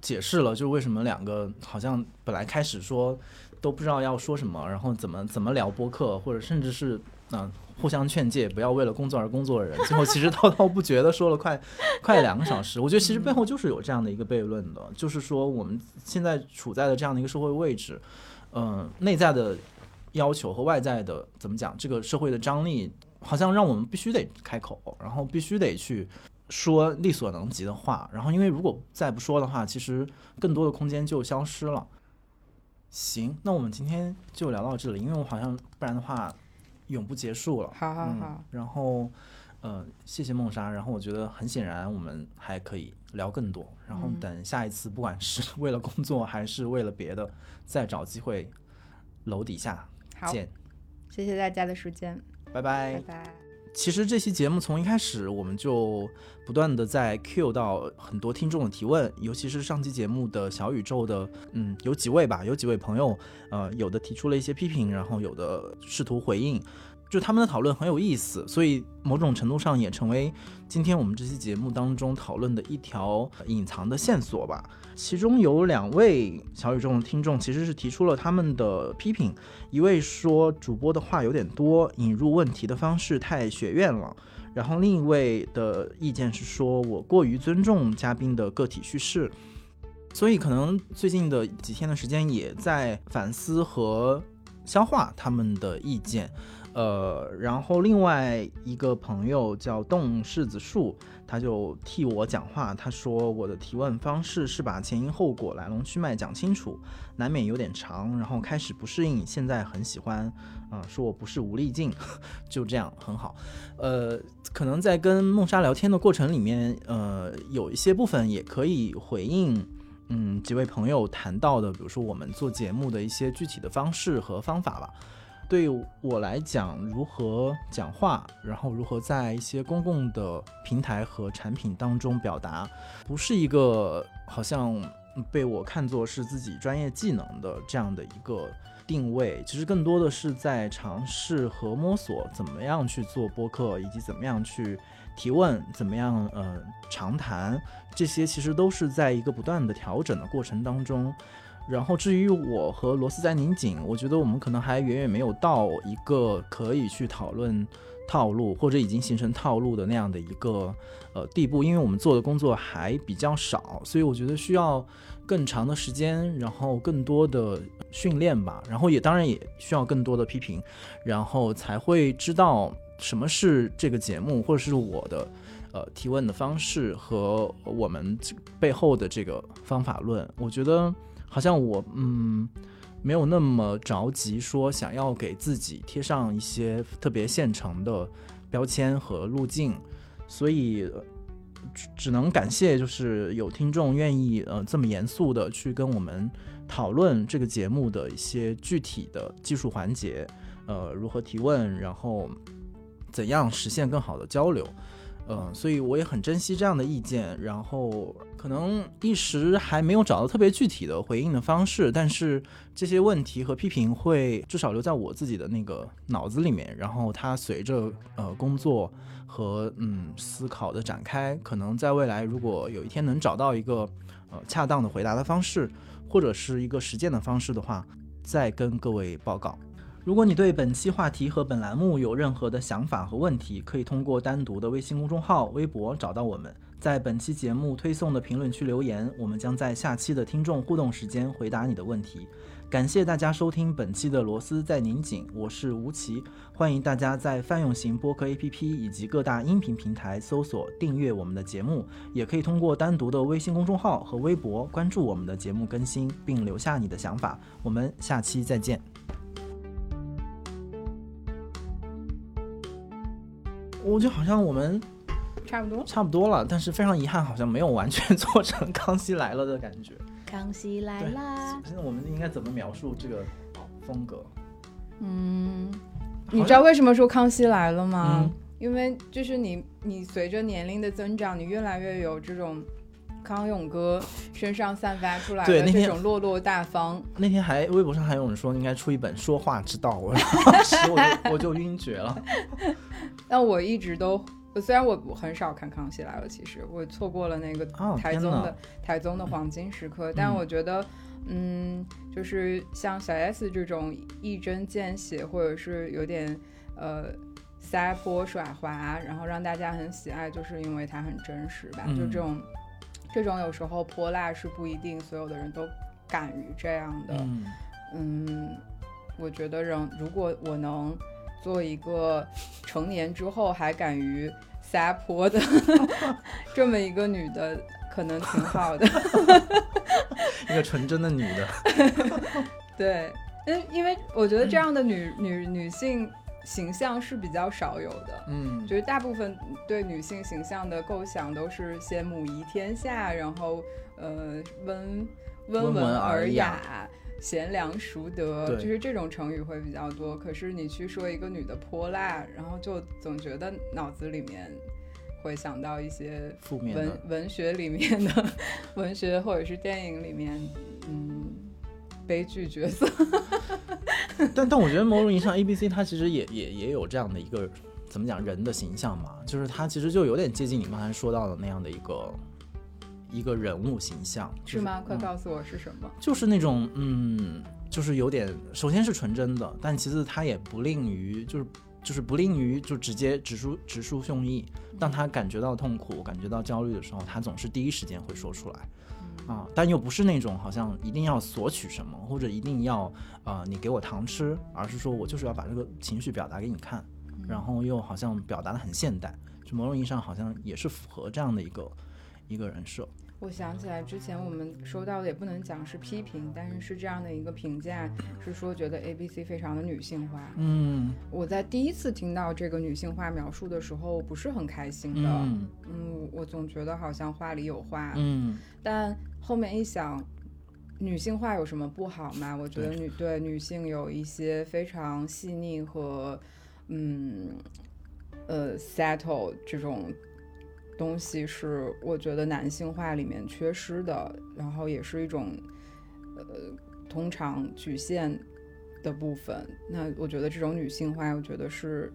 解释了，就是为什么两个好像本来开始说都不知道要说什么，然后怎么怎么聊播客，或者甚至是嗯。互相劝诫，不要为了工作而工作的人，最后其实滔滔不绝的说了快 快两个小时。我觉得其实背后就是有这样的一个悖论的，就是说我们现在处在的这样的一个社会位置，嗯，内在的要求和外在的怎么讲，这个社会的张力好像让我们必须得开口，然后必须得去说力所能及的话。然后，因为如果再不说的话，其实更多的空间就消失了。行，那我们今天就聊到这里，因为我好像不然的话永不结束了。好好好。嗯、然后，呃，谢谢梦莎。然后我觉得很显然，我们还可以聊更多。然后等下一次，不管是为了工作还是为了别的，再找机会楼底下见。谢谢大家的时间，拜拜拜拜。其实这期节目从一开始我们就不断的在 Q 到很多听众的提问，尤其是上期节目的小宇宙的，嗯，有几位吧，有几位朋友，呃，有的提出了一些批评，然后有的试图回应。就他们的讨论很有意思，所以某种程度上也成为今天我们这期节目当中讨论的一条隐藏的线索吧。其中有两位小宇宙的听众其实是提出了他们的批评，一位说主播的话有点多，引入问题的方式太学院了，然后另一位的意见是说我过于尊重嘉宾的个体叙事，所以可能最近的几天的时间也在反思和消化他们的意见。呃，然后另外一个朋友叫动柿子树，他就替我讲话。他说我的提问方式是把前因后果、来龙去脉讲清楚，难免有点长。然后开始不适应，现在很喜欢。啊，说我不是无力镜，就这样很好。呃，可能在跟梦莎聊天的过程里面，呃，有一些部分也可以回应，嗯，几位朋友谈到的，比如说我们做节目的一些具体的方式和方法吧。对我来讲，如何讲话，然后如何在一些公共的平台和产品当中表达，不是一个好像被我看作是自己专业技能的这样的一个定位。其实更多的是在尝试和摸索怎么样去做播客，以及怎么样去提问，怎么样呃长谈，这些其实都是在一个不断的调整的过程当中。然后至于我和螺丝在拧紧，我觉得我们可能还远远没有到一个可以去讨论套路或者已经形成套路的那样的一个呃地步，因为我们做的工作还比较少，所以我觉得需要更长的时间，然后更多的训练吧，然后也当然也需要更多的批评，然后才会知道什么是这个节目或者是我的呃提问的方式和我们背后的这个方法论，我觉得。好像我嗯没有那么着急说想要给自己贴上一些特别现成的标签和路径，所以只能感谢就是有听众愿意呃这么严肃的去跟我们讨论这个节目的一些具体的技术环节，呃如何提问，然后怎样实现更好的交流。嗯，所以我也很珍惜这样的意见，然后可能一时还没有找到特别具体的回应的方式，但是这些问题和批评会至少留在我自己的那个脑子里面，然后它随着呃工作和嗯思考的展开，可能在未来如果有一天能找到一个呃恰当的回答的方式，或者是一个实践的方式的话，再跟各位报告。如果你对本期话题和本栏目有任何的想法和问题，可以通过单独的微信公众号、微博找到我们，在本期节目推送的评论区留言，我们将在下期的听众互动时间回答你的问题。感谢大家收听本期的螺丝在拧紧，我是吴奇，欢迎大家在泛用型播客 APP 以及各大音频平台搜索订阅我们的节目，也可以通过单独的微信公众号和微博关注我们的节目更新，并留下你的想法。我们下期再见。我就好像我们差不多差不多了，但是非常遗憾，好像没有完全做成《康熙来了》的感觉。康熙来啦！现在我们应该怎么描述这个风格？嗯，你知道为什么说《康熙来了》吗？因为就是你，你随着年龄的增长，你越来越有这种康永哥身上散发出来的这种落落大方。那天还微博上还有人说应该出一本说话之道，我当时我就我就晕厥了。但我一直都，虽然我很少看《康熙来了》，其实我错过了那个台综的台综的黄金时刻。但我觉得，嗯，就是像小 S 这种一针见血，或者是有点呃撒泼耍滑，然后让大家很喜爱，就是因为它很真实吧。就这种这种有时候泼辣是不一定所有的人都敢于这样的。嗯，我觉得人如果我能。做一个成年之后还敢于撒泼的这么一个女的，可能挺好的。一个纯真的女的，对，因因为我觉得这样的女女女性形象是比较少有的。嗯，就是大部分对女性形象的构想都是先母仪天下，然后呃温温文尔雅。贤良淑德，就是这种成语会比较多。可是你去说一个女的泼辣，然后就总觉得脑子里面会想到一些负面文文学里面的 文学或者是电影里面，嗯，悲剧角色。但但我觉得某种意义上，A B C 它其实也也也有这样的一个怎么讲人的形象嘛，就是它其实就有点接近你刚才说到的那样的一个。一个人物形象是吗？快告诉我是什么？就是那种，嗯，就是有点，首先是纯真的，但其次他也不吝于，就是就是不吝于就直接直抒直抒胸臆。当他感觉到痛苦、感觉到焦虑的时候，他总是第一时间会说出来，啊，但又不是那种好像一定要索取什么，或者一定要呃你给我糖吃，而是说我就是要把这个情绪表达给你看，然后又好像表达的很现代，就某种意义上好像也是符合这样的一个一个人设。我想起来，之前我们收到的也不能讲是批评，但是是这样的一个评价，是说觉得 A B C 非常的女性化。嗯，我在第一次听到这个女性化描述的时候，不是很开心的。嗯，我总觉得好像话里有话。嗯，但后面一想，女性化有什么不好吗？我觉得女对女性有一些非常细腻和嗯呃 settle 这种。东西是我觉得男性化里面缺失的，然后也是一种，呃，通常局限的部分。那我觉得这种女性化，我觉得是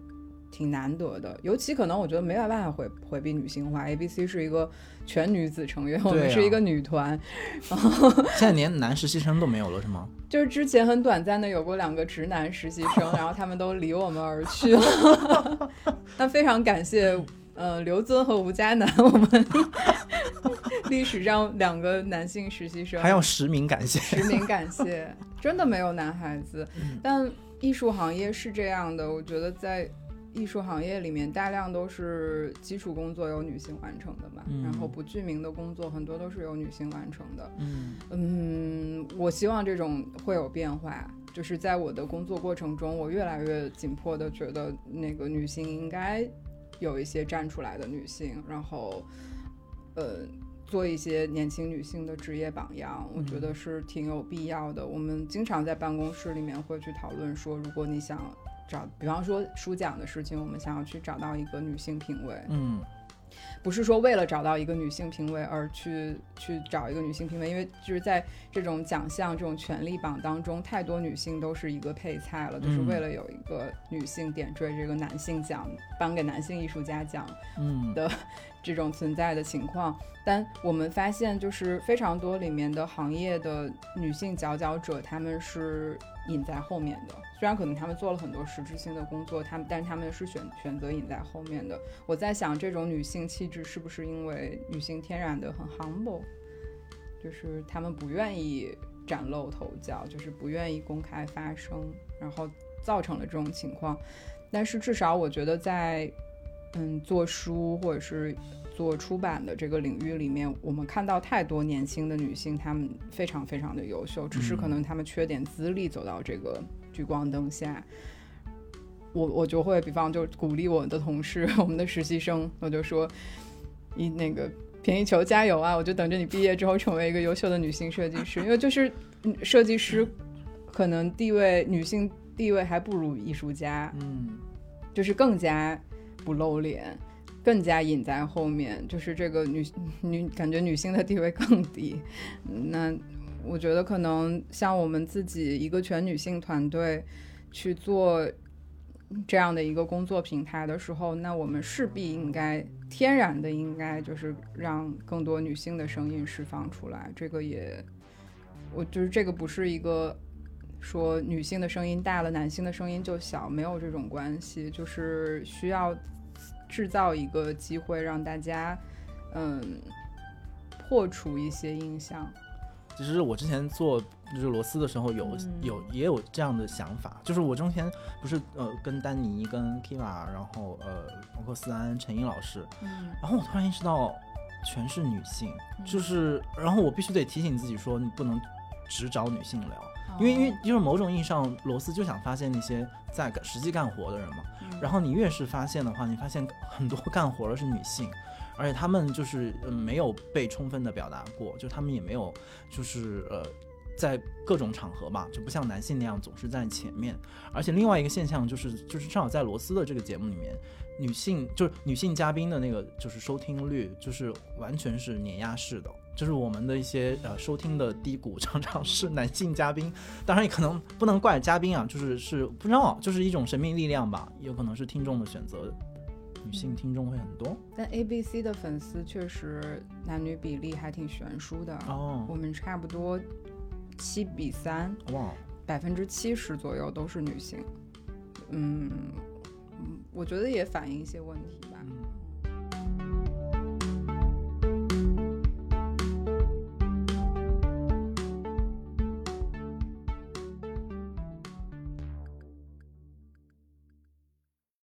挺难得的。尤其可能我觉得没有办法回回避女性化。A B C 是一个全女子成员，我们是一个女团。然后现在连男实习生都没有了，是吗？就是之前很短暂的有过两个直男实习生，然后他们都离我们而去了。那非常感谢。呃，刘尊和吴佳楠，我们 历史上两个男性实习生，还要实名感谢，实名感谢，真的没有男孩子。但艺术行业是这样的，我觉得在艺术行业里面，大量都是基础工作由女性完成的嘛，然后不具名的工作很多都是由女性完成的。嗯嗯，我希望这种会有变化，就是在我的工作过程中，我越来越紧迫的觉得那个女性应该。有一些站出来的女性，然后，呃，做一些年轻女性的职业榜样，我觉得是挺有必要的。我们经常在办公室里面会去讨论说，如果你想找，比方说书奖的事情，我们想要去找到一个女性评委，嗯。不是说为了找到一个女性评委而去去找一个女性评委，因为就是在这种奖项、这种权力榜当中，太多女性都是一个配菜了，就是为了有一个女性点缀这个男性奖，颁给男性艺术家奖的 这种存在的情况。但我们发现，就是非常多里面的行业的女性佼佼者，他们是隐在后面的。虽然可能他们做了很多实质性的工作，他们但是他们是选选择隐在后面的。我在想，这种女性气质是不是因为女性天然的很 humble，就是她们不愿意崭露头角，就是不愿意公开发声，然后造成了这种情况。但是至少我觉得在嗯做书或者是做出版的这个领域里面，我们看到太多年轻的女性，她们非常非常的优秀，只是可能她们缺点资历走到这个。聚光灯下，我我就会，比方就鼓励我的同事，我们的实习生，我就说，你那个便宜球加油啊！我就等着你毕业之后成为一个优秀的女性设计师，因为就是设计师可能地位女性地位还不如艺术家，嗯，就是更加不露脸，更加隐在后面，就是这个女女感觉女性的地位更低，那。我觉得可能像我们自己一个全女性团队去做这样的一个工作平台的时候，那我们势必应该天然的应该就是让更多女性的声音释放出来。这个也，我就是这个不是一个说女性的声音大了，男性的声音就小，没有这种关系，就是需要制造一个机会让大家嗯破除一些印象。其实我之前做就是螺丝的时候有、嗯。有也有这样的想法，就是我中间不是呃跟丹尼、跟 Kiva，然后呃包括思安、陈英老师，嗯。然后我突然意识到全是女性，就是然后我必须得提醒自己说，你不能只找女性聊，因为因为就是某种意义上，罗斯就想发现那些在干实际干活的人嘛。然后你越是发现的话，你发现很多干活的是女性，而且他们就是、呃没有被充分的表达过，就他们也没有就是呃。在各种场合吧，就不像男性那样总是在前面。而且另外一个现象就是，就是正好在罗斯的这个节目里面，女性就是女性嘉宾的那个就是收听率，就是完全是碾压式的。就是我们的一些呃收听的低谷常常是男性嘉宾，当然也可能不能怪嘉宾啊，就是是不知道，就是一种神秘力量吧，有可能是听众的选择，女性听众会很多。但 A B C 的粉丝确实男女比例还挺悬殊的，哦。我，们差不多七比三，哇，百分之七十左右都是女性。嗯，嗯我觉得也反映一些问题